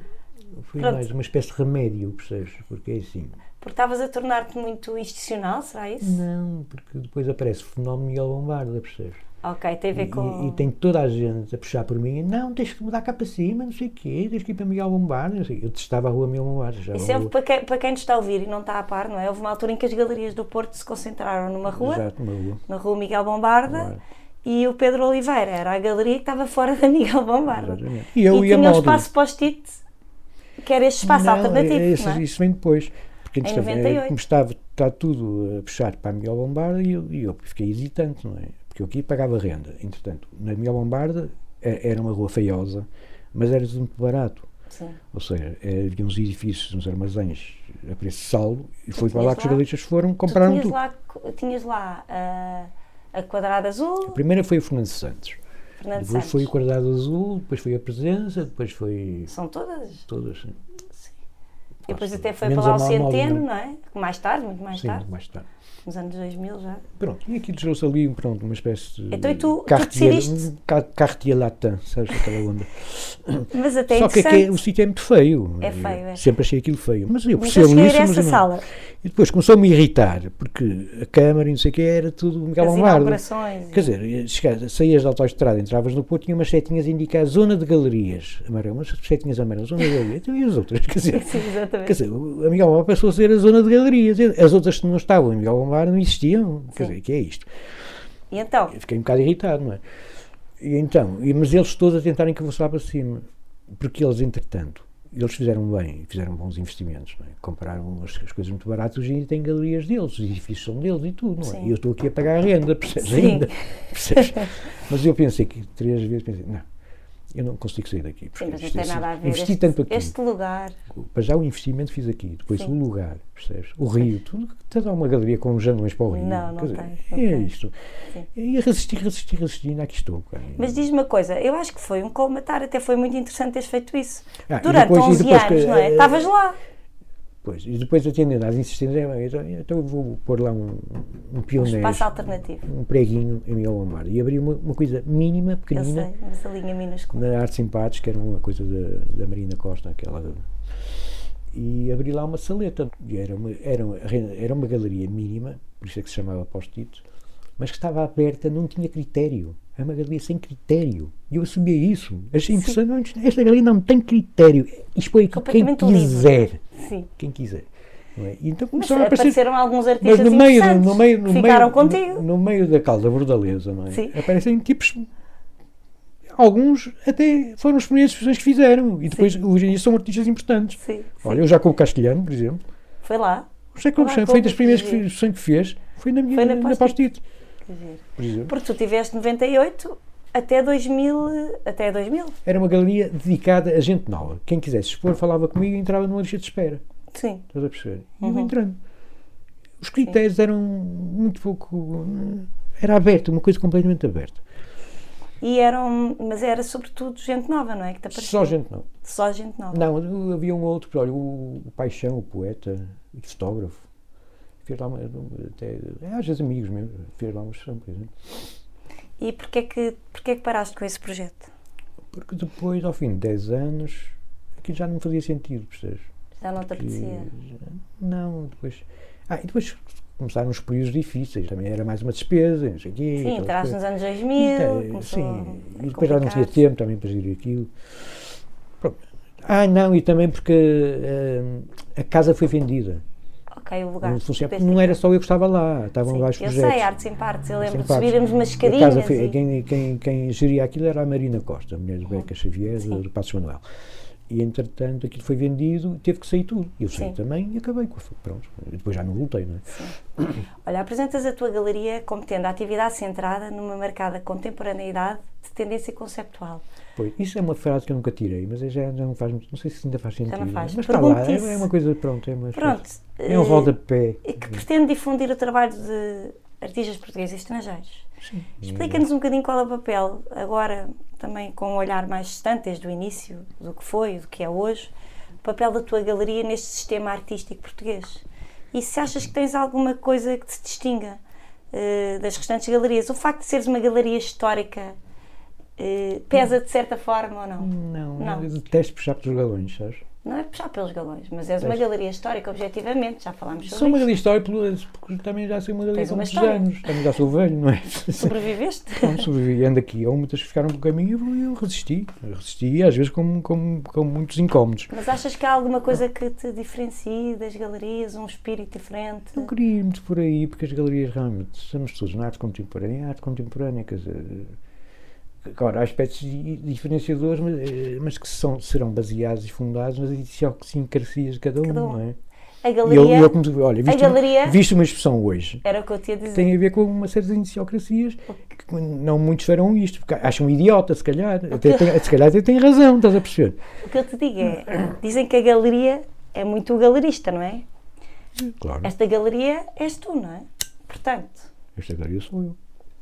foi Pronto. mais uma espécie de remédio, percebes? Porque é assim. Porque estavas a tornar-te muito institucional, será isso? Não, porque depois aparece o fenómeno Miguel Bombarda, percebes? Ok, tem a E, ver com. e- e tem toda a gente a puxar por mim, não, tens que mudar cá para cima, não sei o quê, tens que ir para Miguel Bombarda. não sei. Eu testava a rua Miguel Bombarda. Já E sempre para quem, para quem nos está a ouvir e não está a par, não é? Houve uma altura em que as galerias do Porto se concentraram numa rua, Exato, uma rua. na rua Miguel Bombarda, e o Pedro Oliveira era a galeria que estava fora da Miguel Bombarda. Exatamente. E eu e ia tinha o modo. espaço post-it, que era este espaço Não, alternativo. é- Isso, não é? isso vem depois. Entretanto, 98. é, como estava está tudo a puxar para a Miguel Bombarda e eu, e eu fiquei hesitante, não é? Porque eu aqui pagava renda. Entretanto, na Miguel Bombarda é- era uma rua feiosa, mas era tudo muito barato. Sim. Ou seja, eh, havia uns edifícios, uns armazéns a preço de saldo e foi para lá que os galeristas foram, Tu compraram tinhas tudo. lá, tinhas lá a, a quadrada azul, A primeira foi o Fernando Santos, Fernando depois Santos. foi o Quadrado Azul, depois foi a Presença, depois foi São todas. todas. sim. E depois até foi para lá o Centeno, não é? Mais tarde, muito mais Sim, tarde. mais tarde. Nos anos 2000 já. Pronto, e aqui gerou-se ali pronto, uma espécie de. Então, e tu- tu Cartier- decidiste- um ca- Cartier Latin, sabes aquela onda? Mas até Só que, interessante. aqui, o sítio é muito feio. É feio, é. Sempre achei aquilo feio. Mas eu percebo ir isso. mas sala. E depois começou-me a irritar, porque a Câmara e não sei o que era tudo Miguel inaugurações. Quer dizer, chegas, saías da autoestrada, entravas no Porto, tinha umas setinhas a indicar zona de galerias. Amarelo, umas setinhas amarelas, zona de galerias. E as outras? Quer dizer, Sim, exatamente. Quer dizer, Miguel Bombarda passou a ser a zona de galerias. As outras que não estavam em Miguel Bombarda não existiam. Quer Sim. dizer, que é isto? E então? Eu fiquei um bocado irritado, não é? E então, e- mas eles todos a tentarem que eu fosse lá para cima. Porque eles, entretanto, eles fizeram bem, fizeram bons investimentos, é? Compraram as, as coisas muito baratas e ainda têm galerias deles, os edifícios são deles e tudo, não é? E eu estou aqui a pagar a renda, percebes ainda? Percebes? Mas eu pensei que três vezes, pensei, não, eu não consigo sair daqui. Sim, mas não tem é assim, nada a ver. Investi Este, tanto aqui. este lugar. Para já o investimento fiz aqui, depois Sim. o lugar, percebes? O rio, tudo. A uma galeria com janelas para o rio. Não, não dizer, não é isto. Sim. E resisti, resisti, resisti, ainda aqui estou. cara. Mas diz-me uma coisa, eu acho que foi um colmatar, até foi muito interessante teres feito isso. Ah, e Durante depois- e 11 depois anos, que, não é? eh, Estavas lá. Pois, e depois atendendo às insistências, é, então, então eu vou pôr lá um, um Um pioneiro, espaço alternativo. um preguinho em Miguel Bombarda. E abri uma, uma coisa mínima, Eu pequenina, sei, mas a linha minúscula. na Arte Simpatos, que era uma coisa da, da Marina Costa, aquela. E abri lá uma saleta. E era uma, era, uma, era uma galeria mínima, por isso é que se chamava Post-it, mas que estava aberta, não tinha critério. É uma galeria sem critério. E eu assumia isso. Achei interessante. Esta galeria não tem critério. Expõe aqui quem Completamente livre. Sim. Quem quiser. É? Então Mas a aparecer. apareceram alguns Mas artistas no meio, interessantes. no meio, no Ficaram meio, contigo. No, no meio da causa bordaleza, não é? Sim. Aparecem tipos. Alguns até foram as primeiras exposições que fizeram. E depois, hoje em são artistas importantes. Sim, sim. Olha, o Jacobo Castelhano, por exemplo. Foi lá. O José Cobo Olá, Chão foi das primeiras que que fez. Foi na minha Foi na na exemplo. Porque tu tiveste 98 até 2000. Até 2000. Era uma galeria dedicada a gente nova. Quem quisesse expor falava comigo e entrava numa lista de espera. Sim. Estás a perceber? E Uhum. eu entrando. Os critérios eram muito pouco. Era aberto, uma coisa completamente aberta. E eram. Mas era sobretudo gente nova, não é? Que te. Só gente nova. Só gente nova. Não, havia um outro, olha, o, o Paixão, o poeta e fotógrafo. Fez lá uma, até, é, às vezes amigos mesmo, fez lá uma sessão, por exemplo. E porquê que, porquê que paraste com esse projeto? Porque depois, ao fim de 10 anos, aquilo já não fazia sentido, percebes? Já não te apetecia? Não, depois. Ah, e depois começaram os períodos difíceis, também era mais uma despesa, não sei o quê. Sim, entraste nos anos 2000. Então, começou sim, e depois já não tinha tempo também para gerir aquilo. Pronto. Ah, não, e também porque hum, a casa foi vendida. Ok, o lugar. Não, funciona- Deste não era só eu que estava lá, estavam Sim, vários Eu projetos. sei, artes em partes. Eu lembro de subirmos escadinhas. casa e- quem, quem, quem geria aquilo era a Marina Costa, a mulher do Beca Xavier, do Passos Manuel. E entretanto aquilo foi vendido, teve que sair tudo. Eu saí Sim. também e acabei com Pronto. E depois já não voltei, não é? Olha, apresentas a tua galeria como tendo a atividade centrada numa marcada contemporaneidade de tendência conceptual. Pois, isso é uma frase que eu nunca tirei, mas já, já não faz. Não sei se ainda faz sentido. não faz. Mas está lá, é, é uma coisa, pronto, é uma Pronto. É um eh, rodapé. E que pretende difundir o trabalho de artistas portugueses e estrangeiros. Sim. Explica-nos um bocadinho qual é o papel, agora também com um olhar mais distante, desde o início, do que foi, do que é hoje, o papel da tua galeria neste sistema artístico português. E se achas que tens alguma coisa que te distinga eh, das restantes galerias, o facto de seres uma galeria histórica eh, pesa de certa forma ou não? Não, Não. eu detesto puxar pelos galões, sabes? Não é puxar pelos galões, mas és uma galeria histórica, objetivamente, já falámos sobre Sou uma galeria histórica porque também já sou uma galeria com muitos história. anos, também já sou velho, não é? Sobreviveste? Não, sobrevivi, ando aqui, há muitas que ficaram pelo caminho e eu, eu resisti, eu resisti, às vezes com, com, com muitos incómodos. Mas achas que há alguma coisa que te diferencie das galerias, um espírito diferente? Não queria ir muito por aí, porque as galerias realmente, estamos todos na arte contemporânea, a arte contemporânea, quer dizer Agora, há aspectos diferenciadores, mas, eh, mas que são, serão baseados e fundados nas idiosincrasias de cada um, cada um. não é? A galeria, eu, eu, olha, visto, galeria, visto uma expressão hoje, era o que eu tinha a dizer. tem a ver com uma série de idiosincrasias que não muitos farão isto, porque acham idiota, se calhar. Até tem, se calhar até têm razão, estás a perceber? O que eu te digo é, dizem que a galeria é muito galerista, não é? Claro. Esta galeria és tu, não é? Portanto. Esta galeria sou eu.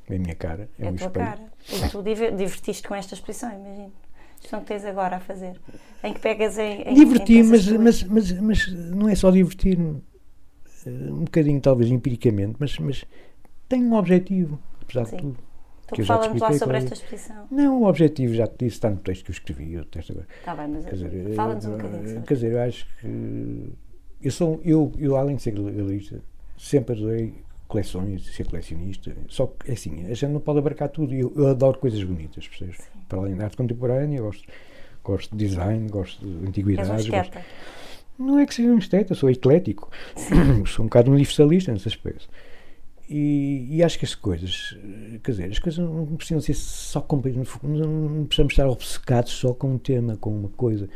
É a minha cara, é, é o tua espelho. cara. E tu divertiste com esta expressão, imagino. Isto que tens agora a fazer. Em que pegas em. em Diverti, mas, mas, mas, mas não é só divertir-me. Eh, um bocadinho, talvez, empiricamente, mas, mas tem um objetivo, apesar Sim. de tudo. Tu fala-nos lá sobre esta expressão. Não, o objetivo já te disse, está no texto que eu escrevi. O texto agora. Está bem, mas fala-nos um bocadinho. Sobre. Quer dizer, eu acho que. Eu, sou, eu, eu além de ser galerista, sempre adorei coleções, ser colecionista. Só que, é assim, a gente não pode abarcar tudo. Eu, eu adoro coisas bonitas, percebes? Para além da arte contemporânea, gosto, gosto de design, gosto de antiguidades. Gosto... Não é que seja um esteta, sou eclético. sou um bocado universalista nesse aspecto. E, e, acho que as coisas, quer dizer, as coisas não precisam ser só compridas, não precisamos estar obcecados só com um tema, com uma coisa.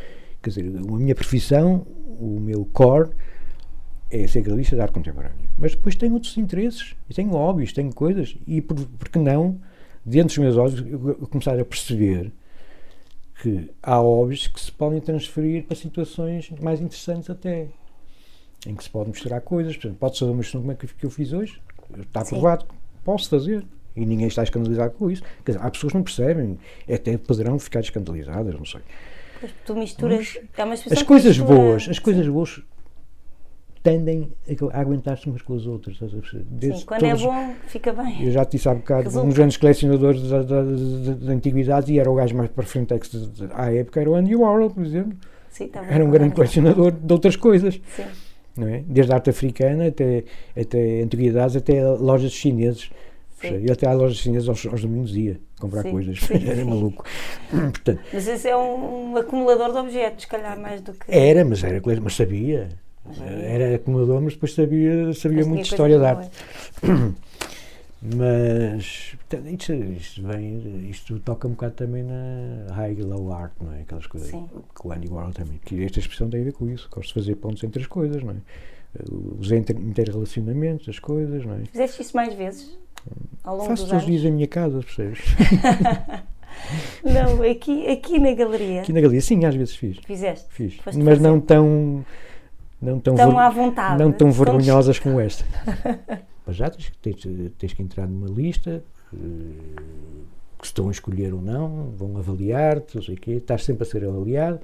Quer dizer, a minha profissão, o meu core, é ser galerista de arte contemporânea. Mas depois tenho outros interesses, e tenho hobbies, tenho coisas, e por, porque não, dentro dos meus olhos, começar a perceber que há hobbies que se podem transferir para situações mais interessantes até, em que se pode misturar coisas. Por exemplo, pode fazer uma questão como é que eu fiz hoje, está aprovado, posso fazer. E ninguém está escandalizado com isso. Quer dizer, há pessoas que não percebem, até poderão ficar escandalizadas, não sei. tu misturas. Mas, é as coisas boas, as coisas boas tendem a aguentar-se umas com as outras. Sim, quando é bom, fica bem. Eu já te disse há bocado, Resulta. uns grandes colecionadores de, antiguidades e era o gajo mais para frente à época, era o Andy Warhol, por exemplo. Sim, tá era um grande colecionador de outras coisas. Sim. Não é? Desde a arte africana até, até antiguidades, até lojas chineses. E até à loja chinesas aos, aos domingos ia comprar sim, coisas. Sim, era sim. maluco. Portanto, mas esse é um, um, acumulador de objetos, se calhar mais do que. Era, mas era mas sabia. Era acumulador, mas depois sabia, sabia muito de história da arte. Mas isto, isto, vem, isto toca um bocado também na high low art, não é? Aquelas coisas Sim. que o Andy Warhol também. Que esta expressão tem a ver com isso. Gosto de fazer pontos entre as coisas, não é? Os interrelacionamentos das coisas, não é? Fizeste isso mais vezes? Ao longo Faço dos todos os dias em minha casa, percebes? não, aqui, aqui na galeria. Aqui na galeria, sim, às vezes fiz. Fizeste? Fiz. Mas fazer. não tão não tão, tão à vontade. Não tão vergonhosas como esta. Mas já tens, tens, tens, que entrar numa lista eh, que se estão a escolher ou não, vão avaliar-te, não sei o quê, estás sempre a ser avaliado.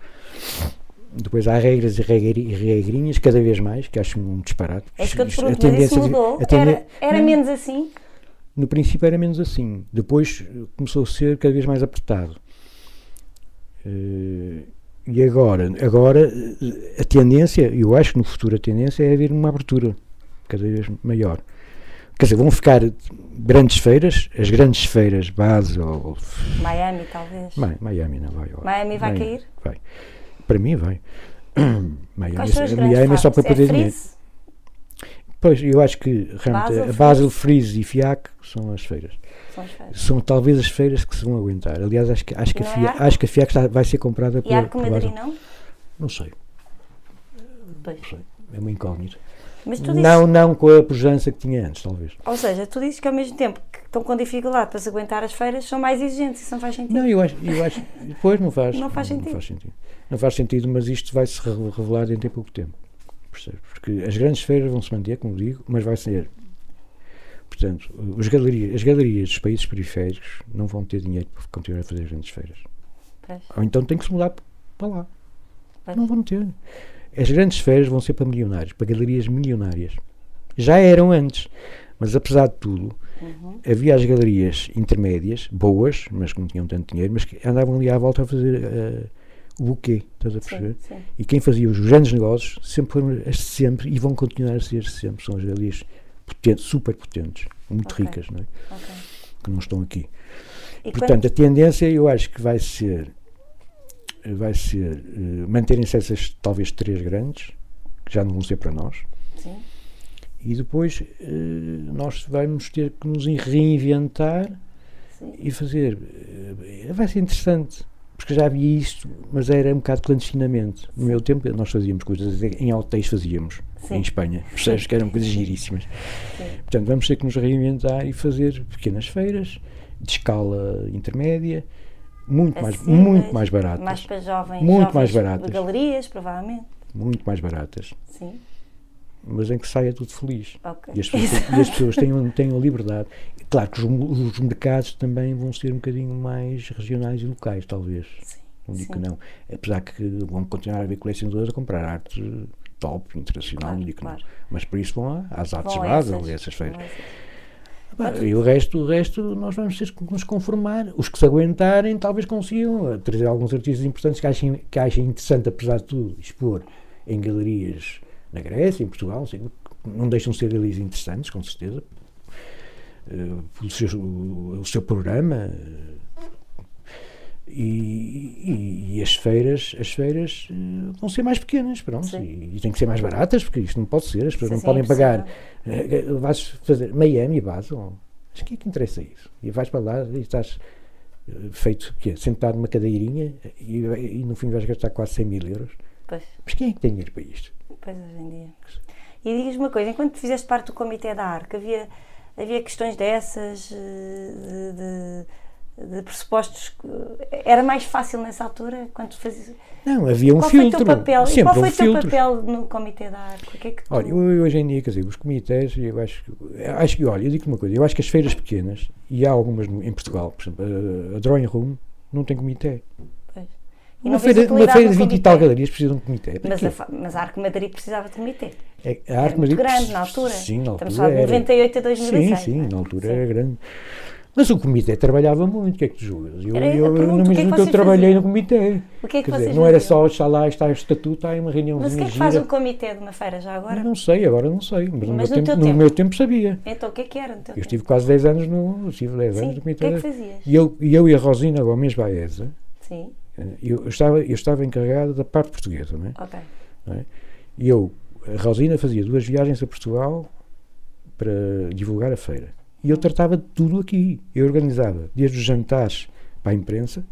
Depois há regras e regrinhas, cada vez mais, que acho um disparate. É isso que eu te pergunto, mas isso mudou? Era, era não, menos assim? No princípio era menos assim. Depois começou a ser cada vez mais apertado. Uh, e agora, agora a tendência, eu acho que no futuro a tendência é haver uma abertura cada vez maior. Quer dizer, vão ficar grandes feiras, as grandes feiras base ou. Miami, talvez. Miami não vai. Miami vai Miami, cair? Vai. Para mim vai. Miami, Miami é só para é perder dinheiro. Pois, eu acho que realmente Basel, a Basel, Freeze e FIAC são as feiras. São, são talvez as feiras que se vão aguentar. Aliás, acho que, acho que, a, FIAC, é acho que a FIAC está, vai ser comprada por. E Arco Madrid não? Não sei. Pois. Não sei. É uma incógnita. Mas tu não, não com a pujança que tinha antes, talvez. Ou seja, tu dizes que ao mesmo tempo que estão com dificuldade para se aguentar as feiras, são mais exigentes, isso não faz sentido. Não, eu acho, eu acho depois não faz. Não faz, sentido. não faz sentido. Não faz sentido, mas isto vai se revelar dentro de pouco tempo percebes? Porque as grandes feiras vão se manter, como digo, mas vai ser. Portanto, galerias, as galerias dos países periféricos não vão ter dinheiro para continuar a fazer as grandes feiras. Ou então tem que se mudar para lá. Não vão ter. As grandes feiras vão ser para milionários, para galerias milionárias. Já eram antes. Mas apesar de tudo, uhum. havia as galerias intermédias, boas, mas que não tinham tanto dinheiro, mas que andavam ali à volta a fazer uh, o buquê, estás a perceber? Sim, sim. E quem fazia os grandes negócios sempre foram as sempre e vão continuar a ser sempre. São as galerias potentes, super potentes, muito okay. ricas, não é? Okay. Que não estão aqui. E Portanto, quando... a tendência eu acho que vai ser vai ser uh, manterem-se essas talvez três grandes, que já não vão ser para nós. Sim. E depois uh, nós vamos ter que nos reinventar Sim. e fazer. Uh, vai ser interessante porque já havia isto, mas era um bocado clandestinamente. No meu tempo, nós fazíamos coisas, em hotéis fazíamos, Sim. em Espanha, percebes que eram coisas giríssimas. Sim. Portanto, vamos ter que nos reinventar e fazer pequenas feiras, de escala intermédia, muito, mais, muito mais baratas. Mais para jovens, muito jovens mais baratas. galerias, provavelmente. Muito mais baratas. Sim. Mas em que saia tudo feliz. Okay. E as pessoas, e as pessoas tenham, tenham liberdade. Claro que os, os, mercados também vão ser um bocadinho mais regionais e locais, talvez. Sim. Não digo Sim. que não. Apesar que vão continuar a haver colecionadores a comprar arte top, internacional, claro, não digo claro. não. Mas por isso vão às artes Basel e essas feiras. e o resto, o resto nós vamos ter que nos conformar. Os que se aguentarem talvez consigam trazer alguns artistas importantes que achem, que achem interessante, apesar de tudo, expor em galerias na Grécia, em Portugal, assim, não deixam de ser galerias interessantes, com certeza, uh, pelo seu, o, o seu programa. E, e, e, as feiras, as feiras uh, vão ser mais pequenas, pronto, e, e têm que ser mais baratas, porque isto não pode ser, as pessoas não podem pagar. Uh, vais fazer Miami, Basel, acho que é que interessa isso. E vais para lá e estás uh, feito, que sentado numa cadeirinha e, e, no fim vais gastar quase 100 mil euros. Pois. Mas quem é que tem dinheiro para isto? Pois hoje em dia. E digas uma coisa, enquanto fizeste parte do Comitê da ARC, havia havia questões dessas, eh, de, de, de pressupostos. Era mais fácil nessa altura, quando fazias. Não, havia um qual filtro. Foi papel? Sempre qual foi um o teu filtro. papel no Comitê da que é que tu... Olha, eu, hoje em dia, quer dizer, os comitês, eu acho, acho que, olha, eu digo uma coisa, eu acho que as feiras pequenas, e há algumas em Portugal, por exemplo, a, a Drawing Room não tem comitê. Uma feira, uma feira de 20 e tal galerias precisa de um comitê. Mas a, mas a Arco Madrid precisava de comitê. É, a Arco Madrid. grande na altura. Sim, na altura. Estamos só de 98 a 2006. Sim, sim, é? na altura sim. era grande. Mas o comitê trabalhava muito, o que é que tu julgas? Eu, eu, eu, no mesmo que, é que eu trabalhei faziam? no comitê. O que é que Quer dizer, Não era só estar lá, está o estatuto, está aí uma reunião Mas o que é que faz um comitê de uma feira já agora? não sei, agora não sei. Mas, mas no, meu, tempo, no meu tempo sabia. Então o que é que era? eu estive quase 10 anos no, estive 10 sim, anos no comitê. O que é que fazias? E eu, eu e a Rosina Gomes Baeza, sim eu estava, eu estava encarregado da parte portuguesa, não é? Ok. Não é? E eu, a Rosina fazia duas viagens a Portugal para divulgar a feira. E eu tratava de tudo aqui. Eu organizava desde os jantares para a imprensa,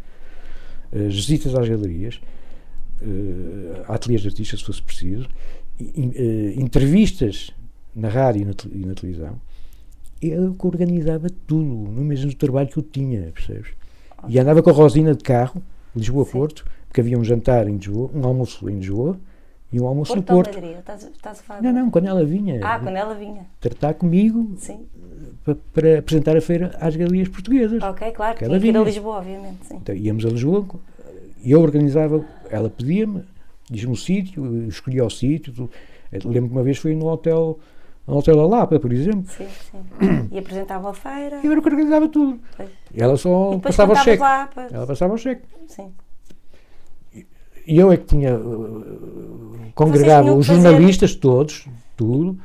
as visitas às galerias, uh, ateliês de artistas, se fosse preciso, uh, entrevistas na rádio e na, e na televisão. Eu que organizava tudo, no mesmo trabalho que eu tinha, percebes? E andava com a Rosina de carro, Lisboa-Porto, porque havia um jantar em Lisboa, um almoço em Lisboa e um almoço Porto no Porto. Madrid? Estás, estás a falar não, não, quando ela vinha. Ah, quando ela vinha. Tratar comigo sim. Para, para apresentar a feira às galerias portuguesas. Ok, claro, que tinha que ir a Lisboa, obviamente. Sim. Então, íamos a Lisboa e eu organizava, ela pedia-me, diz-me o sítio, escolhia o sítio. Lembro que uma vez fui no hotel no Hotel da Lapa, por exemplo. Sim, sim. E apresentava a feira. E eu era que organizava tudo. Pois. E ela só passava o cheque. Lá, ela passava o cheque. Sim. E eu é que tinha. Uh, congregava os jornalistas todos, tudo.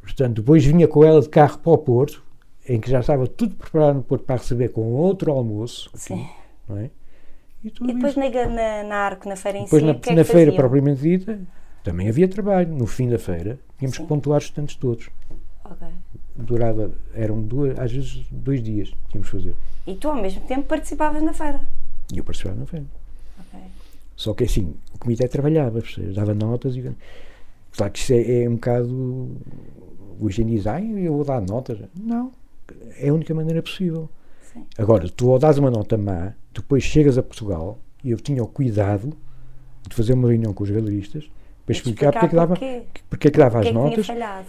Portanto, depois vinha com ela de carro para o Porto, em que já estava tudo preparado no Porto para receber com outro almoço. Sim. É? E, e depois na, na, na, Arco, na feira em depois si, na, é na feira propriamente dita, também havia trabalho. No fim da feira, tínhamos Sim. que pontuar os estantes todos. Ok. Durava, eram duas, às vezes dois dias tínhamos que fazer. E tu ao mesmo tempo participavas na feira? E eu participava na feira. Só que assim, o comitê trabalhava, dava notas e. Claro que isso é, é um bocado. Hoje em dia eu vou dar notas. Não. É a única maneira possível. Sim. Agora, tu ao dás uma nota má, depois chegas a Portugal e eu tinha o cuidado de fazer uma reunião com os galeristas para explicar, porque, é que dava, porque é que dava as é notas.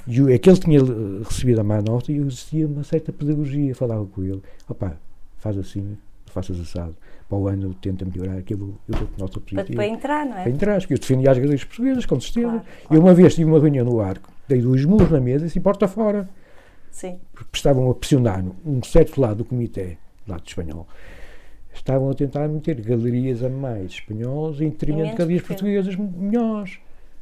E aquele tinha recebido a má nota e eu existia uma certa pedagogia. Falava com ele: opá, faz assim, faças assado. Para o ano tenta melhorar aquilo, eu dou-te nota positiva. Para, entrar, não é? Para entrar, porque eu defendia as galerias portuguesas, com certeza. Claro, claro. Eu uma vez tive uma reunião no arco, dei dois murros na mesa e assim, porta fora. Sim. Porque estavam a pressionar um certo lado do comitê, lado espanhol, estavam a tentar meter galerias a mais espanholas em detrimento de galerias portuguesas melhores.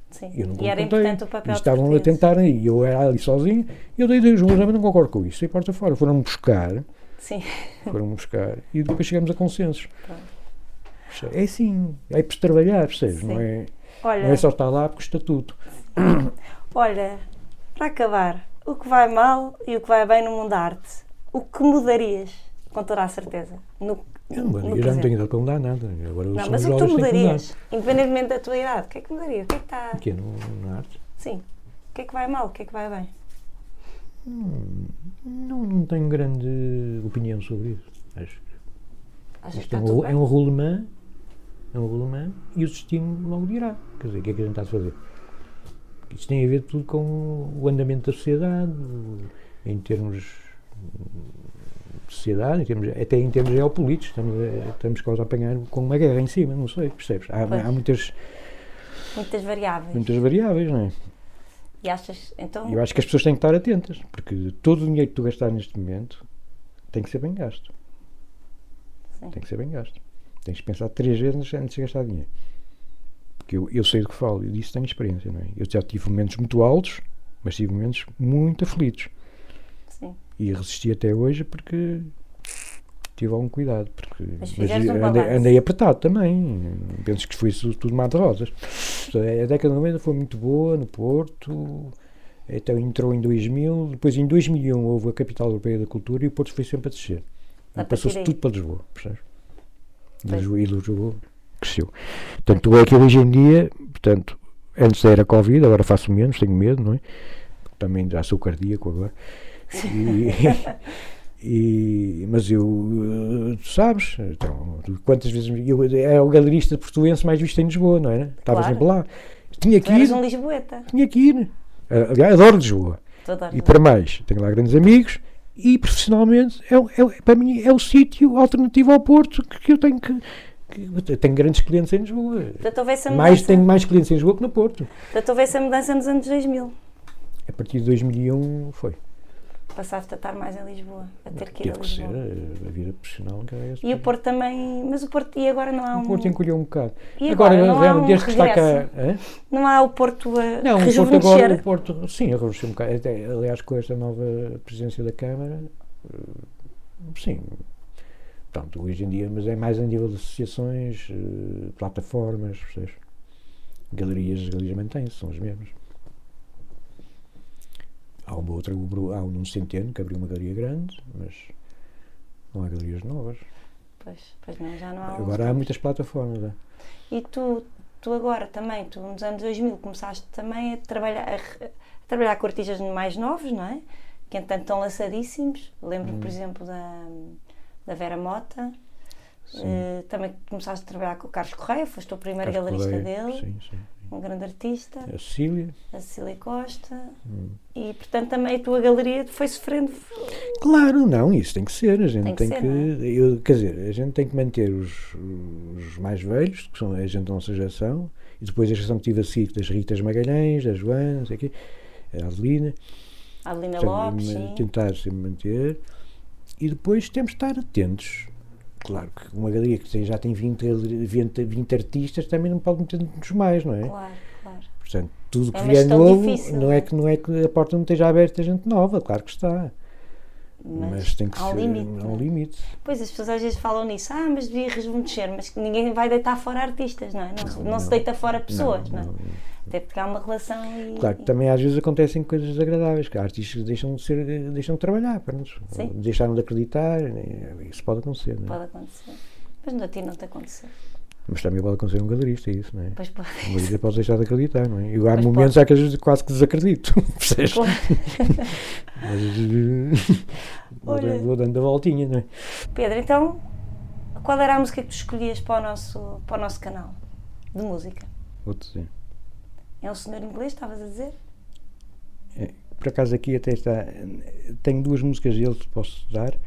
Sim. Eu não e era importante o papel Estavam português. a tentar, e eu era ali sozinho, e eu dei Deus, mas não concordo com isso, e porta fora. Foram buscar, Sim. foram buscar, e depois chegamos a consensos. Pronto. É assim, é para trabalhar, percebes? Não é, Olha, não é só estar lá porque o estatuto. Olha, para acabar, o que vai mal e o que vai bem no mundo da arte, o que mudarias, com toda a certeza, no, eu, não, eu já não tenho idade para mudar nada. Agora não, mas o que tu mudarias, independentemente da tua idade, o que é que mudaria? O que é que está. O que é no, na arte? Sim. O que é que vai mal? O que é que vai bem? Não, não tenho grande opinião sobre isso. Acho que isto é, um, é um rolemã, é um rolemã e o destino logo dirá. Quer dizer, o que é que a gente está a fazer? Isto tem a ver tudo com o andamento da sociedade, em termos sociedade, em termos, até em termos geopolíticos, estamos, estamos quase a apanhar com uma guerra em cima, não sei, percebes? Há, há muitas, muitas variáveis. Muitas variáveis, não é? E achas, então... Eu acho que as pessoas têm que estar atentas, porque todo o dinheiro que tu gastar neste momento tem que ser bem gasto. Sim. Tem que ser bem gasto. Tens que pensar três vezes antes de gastar dinheiro. Porque eu, eu sei do que falo, e disso tenho experiência, não é? Eu já tive momentos muito altos, mas tive momentos muito aflitos. Sim. E resisti até hoje porque tive algum cuidado. Porque, mas, mas um andei, andei, apertado também. Penso que foi tudo mar de rosas. A década de 90 foi muito boa no Porto. Então entrou em 2000. Depois em 2001 houve a Capital Europeia da Cultura e o Porto foi sempre a descer. Passou-se tudo para Lisboa. Percebes? Lisboa, e Lisboa cresceu. Tanto é que hoje em dia, portanto, antes era Covid, agora faço menos, tenho medo, não é? Também já sou cardíaco agora. E, e, mas eu, tu sabes, então, quantas vezes eu era o galerista portuense mais visto em Lisboa, não era? Estava claro. sempre lá. Tinha que ir. um Lisboeta. Tinha que ir. Aliás, adoro Lisboa. E para mais, tenho lá grandes amigos e profissionalmente é, é, para mim é o sítio alternativo ao Porto que, que eu tenho que, que tenho grandes clientes em Lisboa. mais, tenho mais clientes em Lisboa que no Porto. Portanto, houve essa mudança nos anos 2000. A partir de 2001 foi passaste a estar mais em Lisboa, a ter que ir Teve a Lisboa. Que ser, a vida profissional que é E o Porto também, mas o Porto, e agora não há um... O Porto encolheu um bocado. E agora, agora não há um desde que está cá... Não há o Porto a Não, o Porto agora, o Porto, sim, arrojou um bocado. Até, aliás, com esta nova presidência da Câmara, eh, sim, pronto, hoje em dia, mas é mais a nível de associações, eh, plataformas, percebes? Galerias, galerias mantêm-se, são as mesmas. Há uma outra, há um Centeno que abriu uma galeria grande, mas não há galerias novas. Pois, pois não, já não há. Agora há muitas plataformas. É? E tu, tu agora também, tu nos anos 2000 começaste também a trabalhar, a, a trabalhar com artistas mais novos, não é? Que entanto estão lançadíssimos. Lembro, hum. por exemplo, da, da Vera Mota. Uh, também começaste a trabalhar com o Carlos Correia, foste o primeiro Carlos galerista Correia, dele. Sim, sim um grande artista. A Cecília. A Cecília Costa. Hum. E, portanto, também a tua galeria foi sofrendo. Claro, não, isso tem que ser. A gente tem, tem que. que é? eu, quer dizer, a gente tem que manter os, os mais velhos, que são a gente da nossa geração, e depois a geração que tive assim, das Ritas Magalhães, da Joana, sei aqui, a Adelina. A Adelina Lopes. Sim. Tentar sempre manter. E depois temos de estar atentos Claro que uma galeria que já tem 20, 20, 20 artistas também não pode meter muitos mais, não é? Claro, claro. Portanto, tudo que é vier novo difícil, não, é? é que, não é que a porta não esteja aberta a gente nova, claro que está. Mas, mas tem que há ser limite, há um limite. Pois as pessoas às vezes falam nisso, ah, mas devia descer, mas ninguém vai deitar fora artistas, não é? Não, não, não, não se deita fora pessoas, não, não, é? Até porque há uma relação e. Claro que também às vezes acontecem coisas desagradáveis, que artistas deixam de, ser, deixam de trabalhar, pronto, deixaram de acreditar, isso pode acontecer. Não é? Pode acontecer. Mas não, a ti não te aconteceu. Mas também pode acontecer um galerista, é isso, não é? Pois pode. Um galerista pode deixar de acreditar, não é? E há pois momentos há que às vezes quase que desacredito, percebes? Claro. Mas Olha, vou dando a voltinha, não é? Pedro, então, qual era a música que tu escolhias para o nosso, para o nosso canal de música? Vou-te dizer. É um senhor inglês, estavas a dizer? É, por acaso aqui até está. Tenho duas músicas dele que posso dar.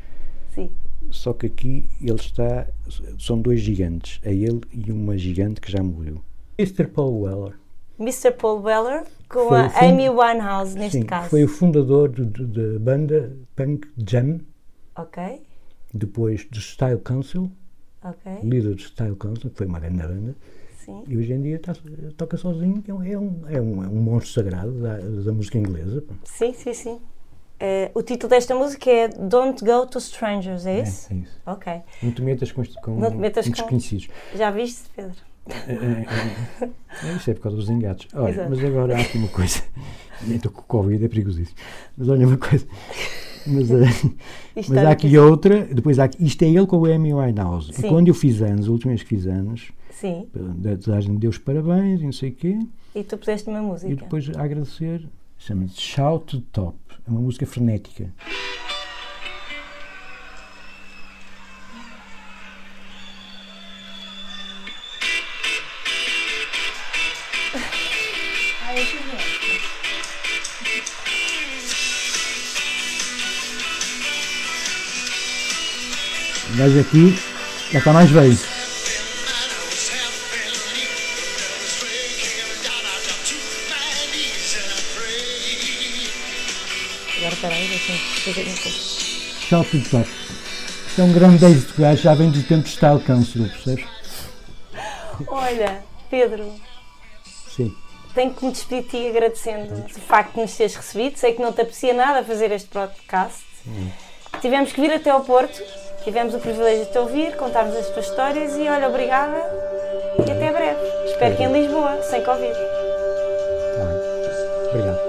Sim. Só que aqui ele está. São dois gigantes. É ele e uma gigante que já morreu. Mr. Paul Weller. Mr. Paul Weller com foi a. Amy Winehouse, neste Sim, caso. Foi o fundador da banda Punk Jam. Ok. Depois do Style Council. okay. líder do Style Council, que foi uma grande banda. Sim. E hoje em dia tá, toca sozinho, é um, é um, é um, é um monstro sagrado da, da música inglesa. Sim, sim, sim. Uh, o título desta música é Don't Go to Strangers, é isso? É, é isso. Ok. Não te metas com, com, Não te metas com desconhecidos. Já viste, Pedro? É, é, é, isso é por causa dos engates. Olha, Exato. mas agora há aqui uma coisa. Estou com o Covid, é perigosíssimo. Mas olha uma coisa. Mas, uh, mas há aqui outra. Depois há, isto é ele com o Amy Winehouse. E quando eu fiz anos, a última vez que fiz anos, Sim. desejando Deus parabéns e não sei o quê. E tu puseste uma música. E depois a agradecer. Chama-se Shout to Top. É uma música frenética. Mas aqui já está mais velho. Fazer. Shopping Top. Isto é um grande êxito, gajo, já vem do tempo de Style Council, percebes? Olha, Pedro. Sim. Tenho que me despedir de ti agradecendo o facto de nos teres recebido. Sei que não te aprecia nada fazer este podcast. Hum. Tivemos que vir até ao Porto Tivemos o privilégio de te ouvir, contarmos as tuas histórias e olha, obrigada e até breve. Espero que em Lisboa, sem Covid. Tá bem. Obrigado.